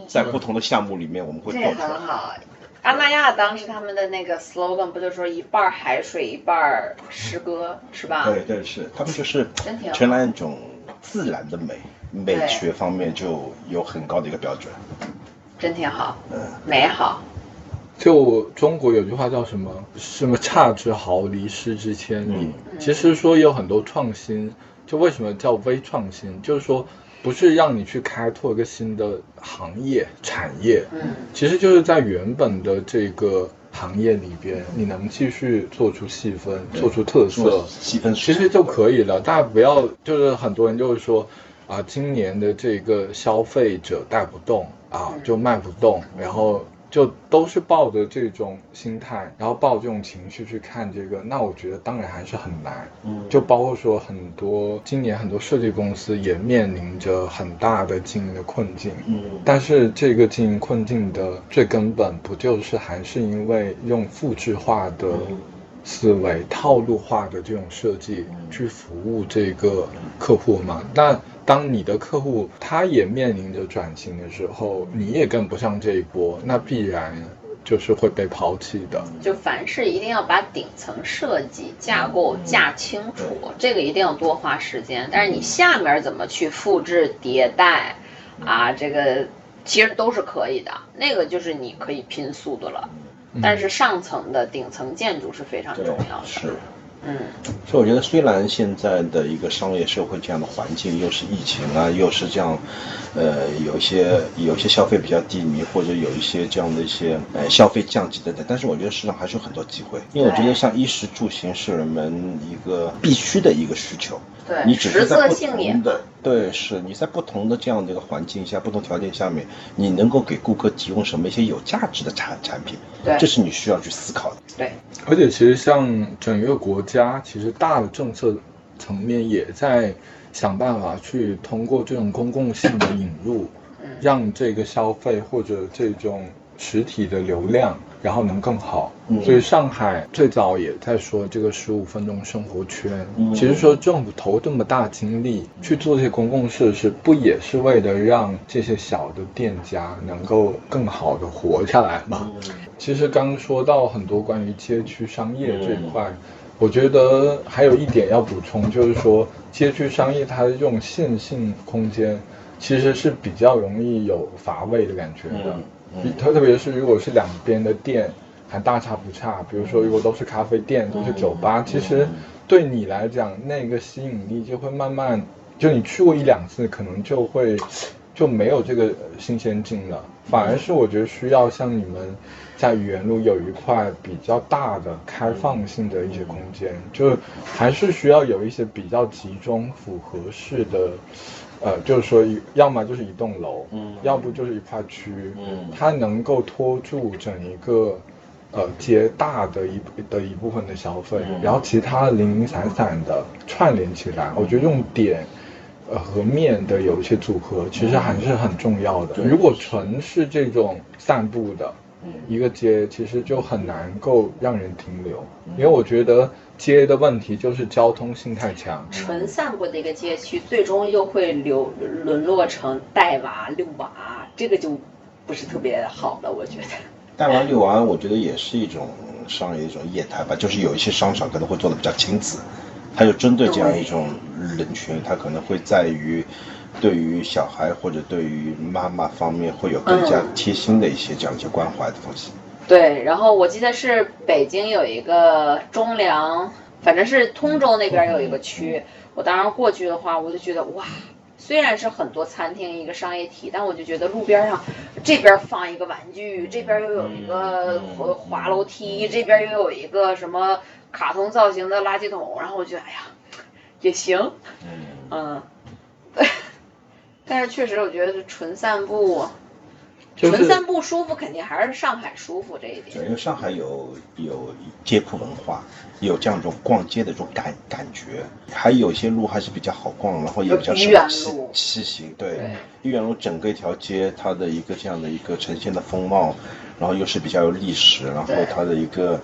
在不同的项目里面我们会做出来。阿那亚当时他们的那个 slogan 不就说一半海水一半诗歌是吧？对对是，他们就是承认一种自然的美，美学方面就有很高的一个标准。真挺好，嗯，美好。就中国有句话叫什么？什么差之毫厘，失之千里。其实说有很多创新，就为什么叫微创新？就是说。不是让你去开拓一个新的行业产业，嗯，其实就是在原本的这个行业里边，你能继续做出细分，做出特色，细分其实就可以了。大家不要就是很多人就是说，啊，今年的这个消费者带不动啊，就卖不动，然后。就都是抱着这种心态，然后抱这种情绪去看这个，那我觉得当然还是很难。嗯，就包括说很多今年很多设计公司也面临着很大的经营的困境。嗯，但是这个经营困境的最根本，不就是还是因为用复制化的思维、套路化的这种设计去服务这个客户吗？那。当你的客户他也面临着转型的时候，你也跟不上这一波，那必然就是会被抛弃的。就凡事一定要把顶层设计架构架清楚，这个一定要多花时间。但是你下面怎么去复制迭代啊？这个其实都是可以的，那个就是你可以拼速度了。但是上层的顶层建筑是非常重要的。是。嗯，所以我觉得，虽然现在的一个商业社会这样的环境，又是疫情啊，又是这样，呃，有一些有一些消费比较低迷，或者有一些这样的一些呃消费降级等等，但是我觉得市场还是有很多机会，因为我觉得像衣食住行是人们一个必须的一个需求。对，你只是在不同的对，是你在不同的这样的一个环境下、不同条件下面，你能够给顾客提供什么一些有价值的产产品？对，这是你需要去思考的。对，而且其实像整个国家，其实大的政策层面也在想办法去通过这种公共性的引入，让这个消费或者这种实体的流量然后能更好。嗯所以上海最早也在说这个十五分钟生活圈。嗯其实说政府投这么大精力去做这些公共设施，不也是为了让这些小的店家能够更好的活下来吗？其实刚刚说到很多关于街区商业这一块，我觉得还有一点要补充，就是说街区商业它的这种线性空间，其实是比较容易有乏味的感觉的。嗯比特特别是如果是两边的店还大差不差，比如说如果都是咖啡店，都是酒吧，其实对你来讲那个吸引力就会慢慢，就你去过一两次，可能就会就没有这个新鲜劲了。反而是我觉得需要像你们在语言路有一块比较大的开放性的一些空间，就还是需要有一些比较集中、符合式的。呃，就是说一，要么就是一栋楼，嗯要不就是一块区，嗯它能够拖住整一个呃街大的一的一部分的消费，嗯然后其他零零散散的串联起来，我觉得这种点。呃，和面的有一些组合，其实还是很重要的。对如果纯是这种散步的，嗯一个街，其实就很难够让人停留，因为我觉得街的问题就是交通性太强。纯散步的一个街区，最终又会流沦落成带娃、遛娃，这个就不是特别好了，我觉得。带娃遛娃，我觉得也是一种商业一种业态吧，就是有一些商场可能会做的比较亲子，它就针对这样一种人群，它可能会在于对于小孩或者对于妈妈方面会有更加贴心的一些这样一些关怀的东西。对，然后我记得是北京有一个中粮，反正是通州那边有一个区，我当时过去的话，我就觉得哇。虽然是很多餐厅一个商业体，但我就觉得路边上，这边放一个玩具，这边又有一个滑滑楼梯，这边又有一个什么卡通造型的垃圾桶，然后我觉得哎呀，也行，嗯，但是确实我觉得纯散步，就是纯散步舒服，肯定还是上海舒服这一点。对，因为上海有有街铺文化，有这样一种逛街的这种感感觉，还有一些路还是比较好逛，然后也比较适合骑路骑行。对对，豫园路整个一条街，它的一个这样的一个呈现的风貌，然后又是比较有历史，然后它的一个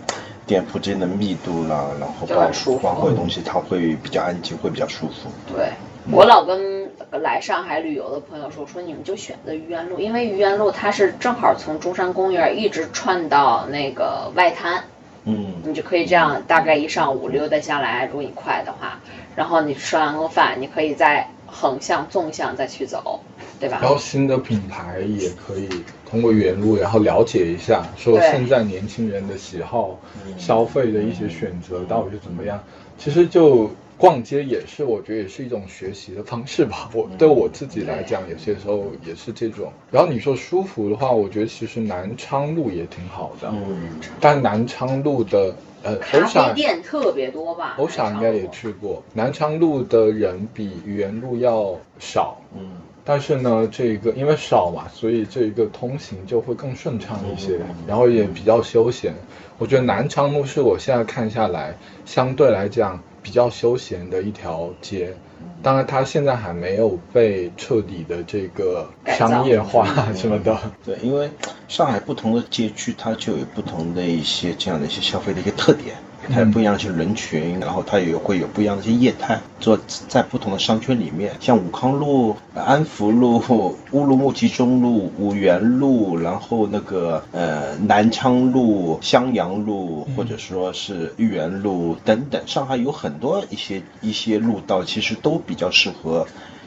店铺之间的密度啦，然后包括包括东西，它会比较安静，会比较舒服。对我老跟来上海旅游的朋友说，说你们就选择愚园路，因为愚园路它是正好从中山公园一直串到那个外滩，嗯，你就可以这样大概一上午溜达下来，如果你快的话，然后你吃完个饭，你可以再横向、纵向再去走，对吧？然后新的品牌也可以通过原路，然后了解一下，说现在年轻人的喜好、消费的一些选择到底是怎么样。其实就逛街也是，我觉得也是一种学习的方式吧。我对我自己来讲，有些时候也是这种。然后你说舒服的话，我觉得其实南昌路也挺好的，嗯但南昌路的呃咖欧莎啡店特别多吧？欧莎应该也去过，南昌路的人比愚园路要少。嗯但是呢，这个因为少嘛，所以这一个通行就会更顺畅一些，然后也比较休闲。我觉得南昌路是我现在看下来相对来讲比较休闲的一条街。当然，它现在还没有被彻底的这个商业化什么的。对，因为上海不同的街区，它就有不同的一些这样的一些消费的一个特点，它有不一样的一些人群，然后它也会有不一样的一些业态。做在不同的商圈里面，像武康路、安福路、乌鲁木齐中路、五原路，然后那个呃南昌路、襄阳路，或者说是豫园路等等，上海有很多一些一些路道，其实都比较适合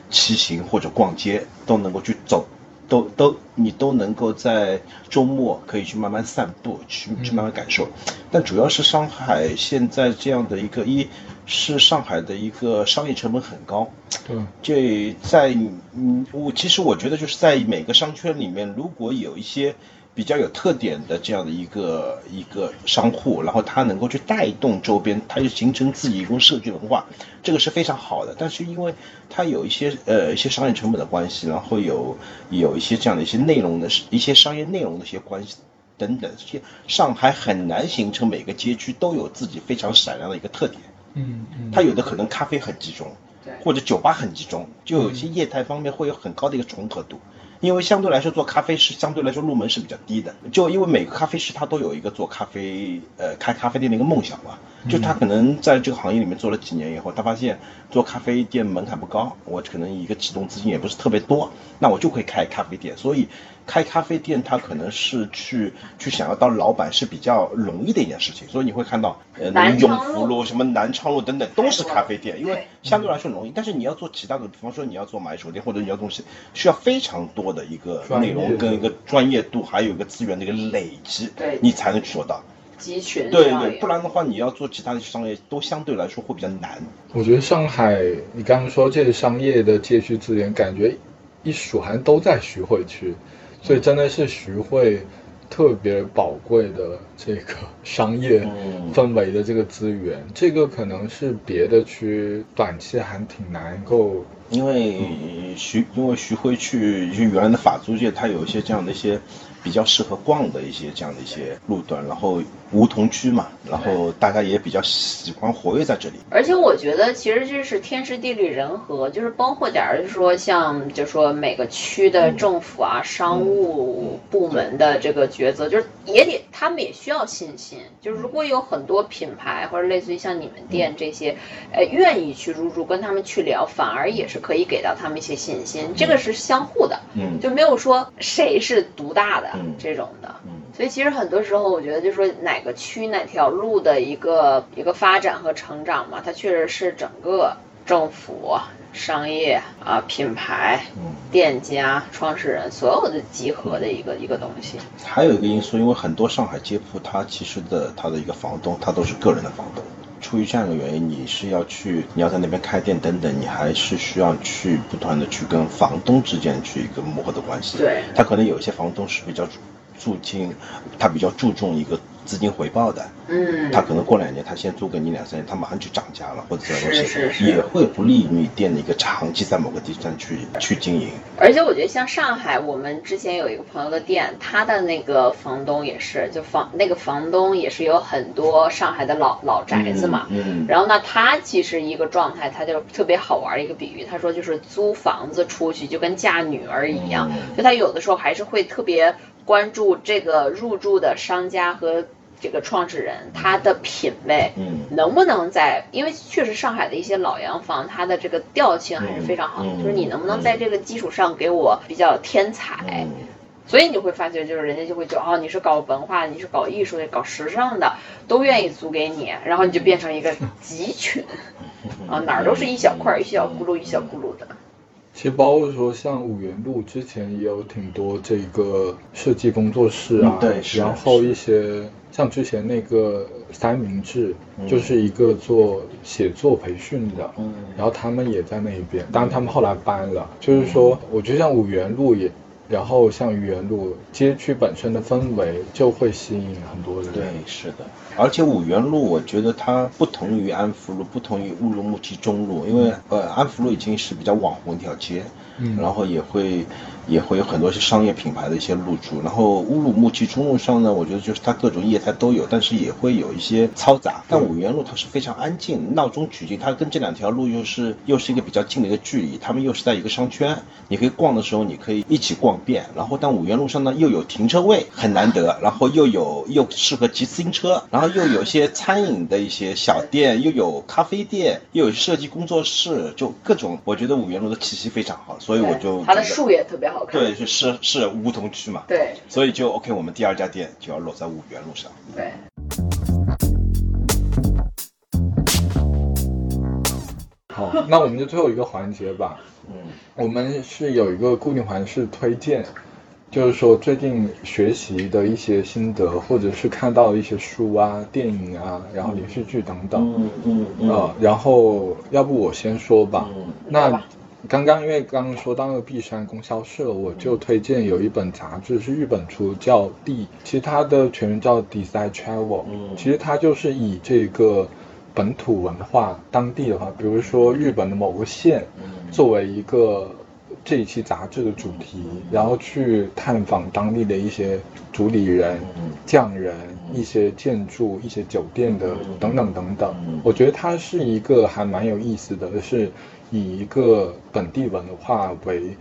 骑行或者逛街，都能够去走。都都你都能够在周末可以去慢慢散步，去去慢慢感受。但主要是上海现在这样的一个一是上海的一个商业成本很高，对，这在嗯，我其实我觉得就是在每个商圈里面，如果有一些比较有特点的这样的一个一个商户，然后他能够去带动周边，他就形成自己一种社区文化，这个是非常好的。但是因为它有一些呃一些商业成本的关系，然后有有一些这样的一些内容的一些商业内容的一些关系。等等，这些上海很难形成每个街区都有自己非常闪亮的一个特点。嗯嗯，它有的可能咖啡很集中对，或者酒吧很集中，就有一些业态方面会有很高的一个重合度。因为相对来说做咖啡师相对来说入门是比较低的，就因为每个咖啡师他都有一个做咖啡呃开咖啡店的一个梦想嘛，就他可能在这个行业里面做了几年以后，他发现做咖啡店门槛不高，我可能一个启动资金也不是特别多，那我就可以开咖啡店，所以。开咖啡店，他可能是去去想要当老板是比较容易的一件事情，所以你会看到，呃，永福路、什么南昌路等等都是咖啡店，因为相对来说容易。但是你要做其他的，比方说你要做买手店或者你要东西，需要非常多的一个内容跟一个专业度，还有一个资源的一个累积，对，你才能去做到。集群。对对，不然的话，你要做其他的商业都相对来说会比较难。我觉得上海，你刚刚说这个商业的街区资源，感觉一数好像都在徐汇区。所以真的是徐汇特别宝贵的这个商业氛围的这个资源，这个可能是别的区短期还挺难够。因为徐因为徐汇区就原来的法租界，它有一些这样的一些。比较适合逛的一些这样的一些路段，然后梧桐区嘛，然后大家也比较喜欢活跃在这里。而且我觉得其实这是天时地利人和，就是包括假如说像就说每个区的政府啊、商务部门的这个抉择，就是也得他们也需要信心。就是如果有很多品牌或者类似于像你们店这些，呃，愿意去入驻，跟他们去聊，反而也是可以给到他们一些信心。这个是相互的，嗯，就没有说谁是独大的。这种的，所以其实很多时候，我觉得就是说哪个区哪条路的一个一个发展和成长嘛，它确实是整个政府、商业啊、品牌、店家、创始人所有的集合的一个一个东西。还有一个因素，因为很多上海街铺，它其实的它的一个房东，他都是个人的房东。出于这样的原因，你是要去，你要在那边开店等等，你还是需要去不断的去跟房东之间去一个磨合的关系。对，他可能有一些房东是比较注金，他比较注重一个。资金回报的，嗯，他可能过两年，他先租给你两三年，他马上就涨价了，或者这东西也会不利于你店的一个长期在某个地方去去经营。而且我觉得像上海，我们之前有一个朋友的店，他的那个房东也是，就房那个房东也是有很多上海的老老宅子嘛，嗯，然后呢，他其实一个状态，他就特别好玩的一个比喻，他说就是租房子出去就跟嫁女儿一样，就他有的时候还是会特别。关注这个入驻的商家和这个创始人，他的品味，嗯，能不能在？因为确实上海的一些老洋房，它的这个调性还是非常好的。就是你能不能在这个基础上给我比较添彩？所以你会发觉，就是人家就会觉得，哦，你是搞文化，你是搞艺术的，搞时尚的，都愿意租给你，然后你就变成一个集群，啊，哪儿都是一小块一小咕噜一小咕噜的。其实包括说像五元路之前也有挺多这个设计工作室啊，对，然后一些像之前那个三明治，就是一个做写作培训的，嗯，然后他们也在那边，当然他们后来搬了，就是说我觉得像五元路也。然后像愚园路街区本身的氛围就会吸引很多人。对，是的。而且五元路，我觉得它不同于安福路，不同于乌鲁木齐中路，因为呃，安福路已经是比较网红一条街，嗯，然后也会。也会有很多是商业品牌的一些入驻，然后乌鲁木齐中路上呢，我觉得就是它各种业态都有，但是也会有一些嘈杂。但五元路它是非常安静，闹中取静，它跟这两条路又是又是一个比较近的一个距离，他们又是在一个商圈，你可以逛的时候你可以一起逛遍。然后但五元路上呢又有停车位，很难得，然后又有又适合骑自行车，然后又有一些餐饮的一些小店，又有咖啡店，又有设计工作室，就各种，我觉得五元路的气息非常好，所以我就它的树也特别。对，是是是梧桐区嘛，对，所以就 OK，我们第二家店就要落在五元路上。对。好，那我们就最后一个环节吧。嗯，我们是有一个固定环是推荐，就是说最近学习的一些心得，或者是看到一些书啊、电影啊，然后连续剧等等。嗯嗯嗯。啊，然后要不我先说吧。嗯。那。刚刚因为刚刚说到那个璧山供销社，我就推荐有一本杂志是日本出，叫《D》，其实它的全名叫《Design Travel》。嗯，其实它就是以这个本土文化、当地的话，比如说日本的某个县，作为一个这一期杂志的主题，然后去探访当地的一些主理人、匠人、一些建筑、一些酒店的等等等等。我觉得它是一个还蛮有意思的，是以一个本地文化为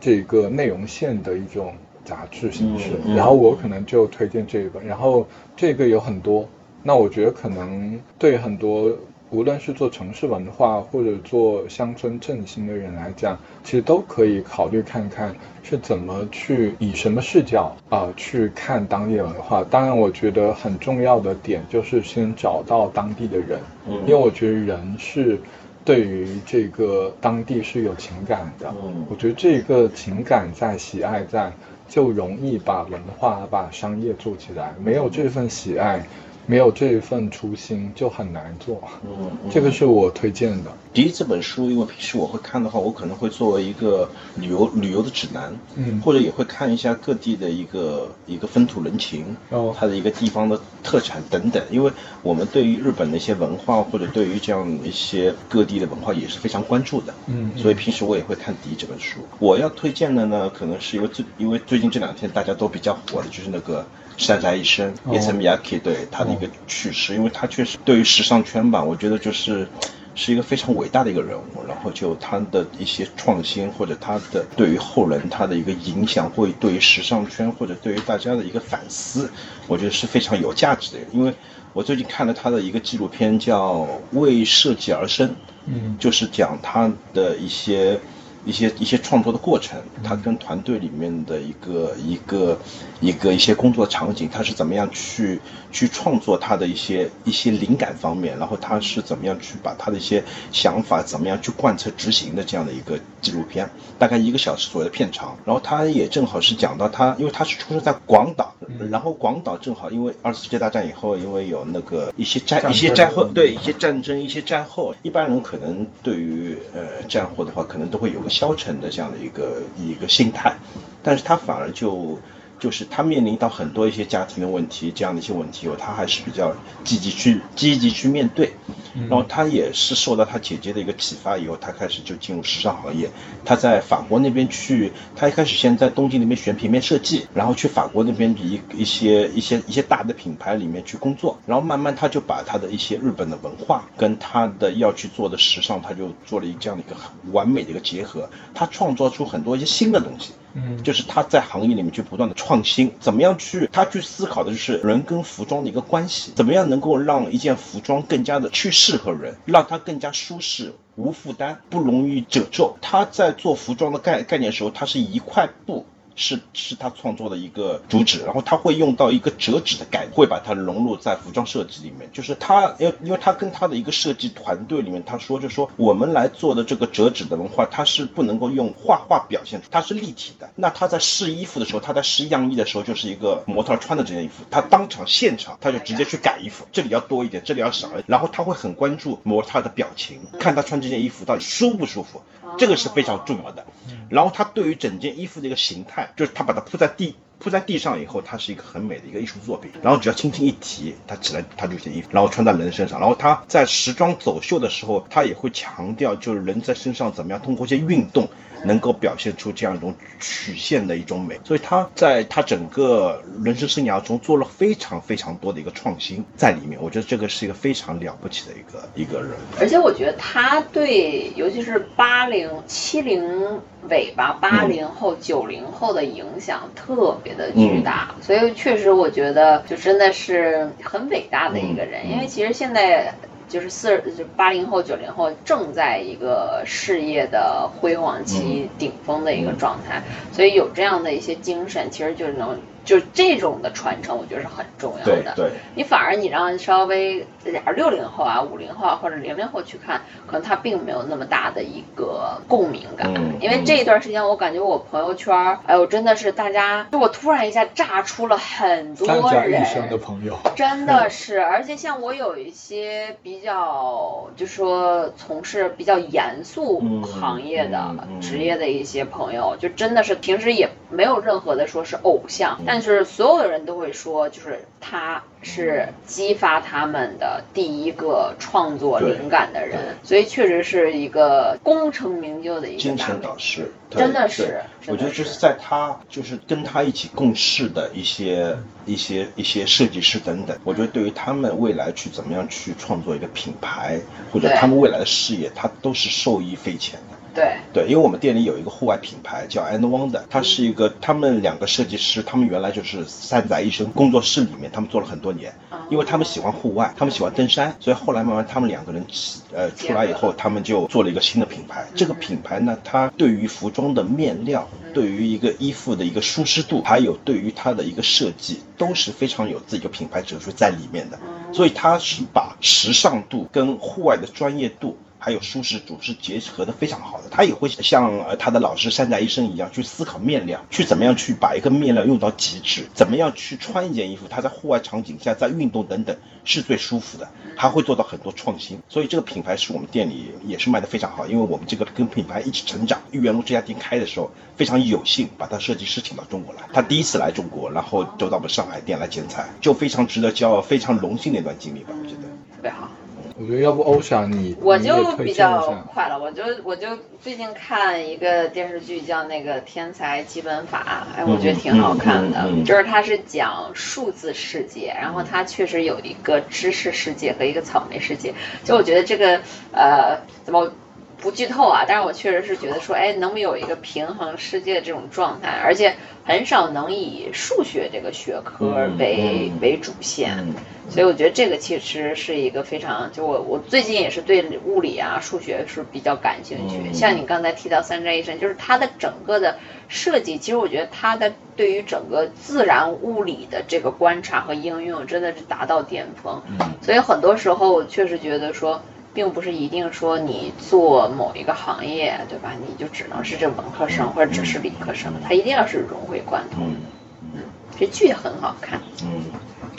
这个内容线的一种杂志形式。然后我可能就推荐这一本，然后这个有很多。那我觉得可能对很多。无论是做城市文化或者做乡村振兴的人来讲，其实都可以考虑看看是怎么去以什么视角啊去看当地文化。当然，我觉得很重要的点就是先找到当地的人，因为我觉得人是对于这个当地是有情感的。我觉得这个情感在、喜爱在，就容易把文化、把商业做起来。没有这份喜爱。没有这一份初心就很难做，嗯，这个是我推荐的。第一这本书，因为平时我会看的话，我可能会作为一个旅游旅游的指南，嗯，或者也会看一下各地的一个一个风土人情，哦，它的一个地方的特产等等。因为我们对于日本的一些文化，或者对于这样一些各地的文化也是非常关注的，嗯，所以平时我也会看第一这本书。我要推荐的呢，可能是因为最因为最近这两天大家都比较火的就是那个。山宅一生，叶森米亚克对他的一个去世，因为他确实对于时尚圈吧，我觉得就是是一个非常伟大的一个人物。然后就他的一些创新，或者他的对于后人他的一个影响，会对于时尚圈或者对于大家的一个反思，我觉得是非常有价值的。因为我最近看了他的一个纪录片，叫《为设计而生》，嗯，就是讲他的一些。一些一些创作的过程，他跟团队里面的一个一个一个一些工作场景，他是怎么样去去创作他的一些一些灵感方面，然后他是怎么样去把他的一些想法怎么样去贯彻执行的这样的一个纪录片，大概一个小时左右的片长。然后他也正好是讲到他，因为他是出生在广岛，然后广岛正好因为二次世界大战以后，因为有那个一些战一些战后对一些战争一些战后，一般人可能对于呃战后的话，可能都会有个。消沉的这样的一个一个心态，但是他反而就就是他面临到很多一些家庭的问题，这样的一些问题，他还是比较积极去积极去面对。然后他也是受到他姐姐的一个启发以后，他开始就进入时尚行业。他在法国那边去，他一开始先在东京那边学平面设计，然后去法国那边一一些一些一些大的品牌里面去工作。然后慢慢他就把他的一些日本的文化跟他的要去做的时尚，他就做了一这样的一个很完美的一个结合。他创造出很多一些新的东西。嗯，就是他在行业里面去不断的创新，怎么样去他去思考的就是人跟服装的一个关系，怎么样能够让一件服装更加的去适合人，让它更加舒适、无负担、不容易褶皱。他在做服装的概概念的时候，他是一块布。是是他创作的一个主旨，然后他会用到一个折纸的概念，会把它融入在服装设计里面。就是他，因为因为他跟他的一个设计团队里面，他说就说我们来做的这个折纸的文化，它是不能够用画画表现出，它是立体的。那他在试衣服的时候，他在试样衣的时候，就是一个模特穿的这件衣服，他当场现场他就直接去改衣服，这里要多一点，这里要少，然后他会很关注模特的表情，看他穿这件衣服到底舒不舒服。这个是非常重要的，然后它对于整件衣服的一个形态，就是它把它铺在地铺在地上以后，它是一个很美的一个艺术作品。然后只要轻轻一提，它起来它就件衣服，然后穿在人身上。然后他在时装走秀的时候，他也会强调，就是人在身上怎么样通过一些运动。能够表现出这样一种曲线的一种美，所以他在他整个人生生涯中做了非常非常多的一个创新在里面。我觉得这个是一个非常了不起的一个一个人。而且我觉得他对，尤其是八零七零尾巴、八零后、九零后的影响特别的巨大，所以确实我觉得就真的是很伟大的一个人。因为其实现在。就是四就八零后九零后正在一个事业的辉煌期顶峰的一个状态，所以有这样的一些精神，其实就是能。就这种的传承，我觉得是很重要的。对，你反而你让稍微俩六零后啊、五零后啊或者零零后去看，可能他并没有那么大的一个共鸣感。嗯。因为这一段时间，我感觉我朋友圈，哎呦，真的是大家，就我突然一下炸出了很多人。的朋友。真的是，而且像我有一些比较，就说从事比较严肃行业的职业的一些朋友，就真的是平时也没有任何的说是偶像，但。但是所有的人都会说，就是他是激发他们的第一个创作灵感的人，所以确实是一个功成名就的一个精神导师，真的是。我觉得就是在他就是跟他一起共事的一些一些一些设计师等等，我觉得对于他们未来去怎么样去创作一个品牌，或者他们未来的事业，他都是受益匪浅的。对对，因为我们店里有一个户外品牌叫 And Wonder，它是一个他们两个设计师，他们原来就是三宅一生工作室里面，他们做了很多年，因为他们喜欢户外，他们喜欢登山，所以后来慢慢他们两个人呃出来以后，他们就做了一个新的品牌。这个品牌呢，它对于服装的面料，对于一个衣服的一个舒适度，还有对于它的一个设计，都是非常有自己的品牌哲学在里面的。所以它是把时尚度跟户外的专业度。还有舒适组是结合的非常好的，他也会像呃他的老师山寨医生一样去思考面料，去怎么样去把一个面料用到极致，怎么样去穿一件衣服，他在户外场景下在运动等等是最舒服的，他会做到很多创新。所以这个品牌是我们店里也是卖的非常好，因为我们这个跟品牌一起成长。豫园路这家店开的时候非常有幸把他设计师请到中国来，他第一次来中国，然后走到我们上海店来剪彩，就非常值得骄傲，非常荣幸的一段经历吧，我觉得特别好。我觉得要不欧莎你我就比较快了，我就我就最近看一个电视剧叫那个《天才基本法》，哎，我觉得挺好看的，就是它是讲数字世界，然后它确实有一个知识世界和一个草莓世界，就我觉得这个呃怎么。不剧透啊，但是我确实是觉得说，哎，能不能有一个平衡世界的这种状态，而且很少能以数学这个学科为为主线，所以我觉得这个其实是一个非常，就我我最近也是对物理啊、数学是比较感兴趣。像你刚才提到三宅一生，就是它的整个的设计，其实我觉得它的对于整个自然物理的这个观察和应用真的是达到巅峰。所以很多时候我确实觉得说。并不是一定说你做某一个行业，对吧？你就只能是这文科生或者只是理科生，他一定要是融会贯通。嗯，这剧很好看。嗯，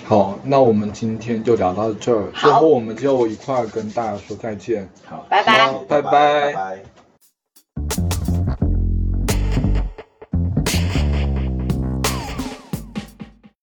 好，那我们今天就聊到这儿，最后我们就一块儿跟大家说再见。好拜，拜拜，拜拜。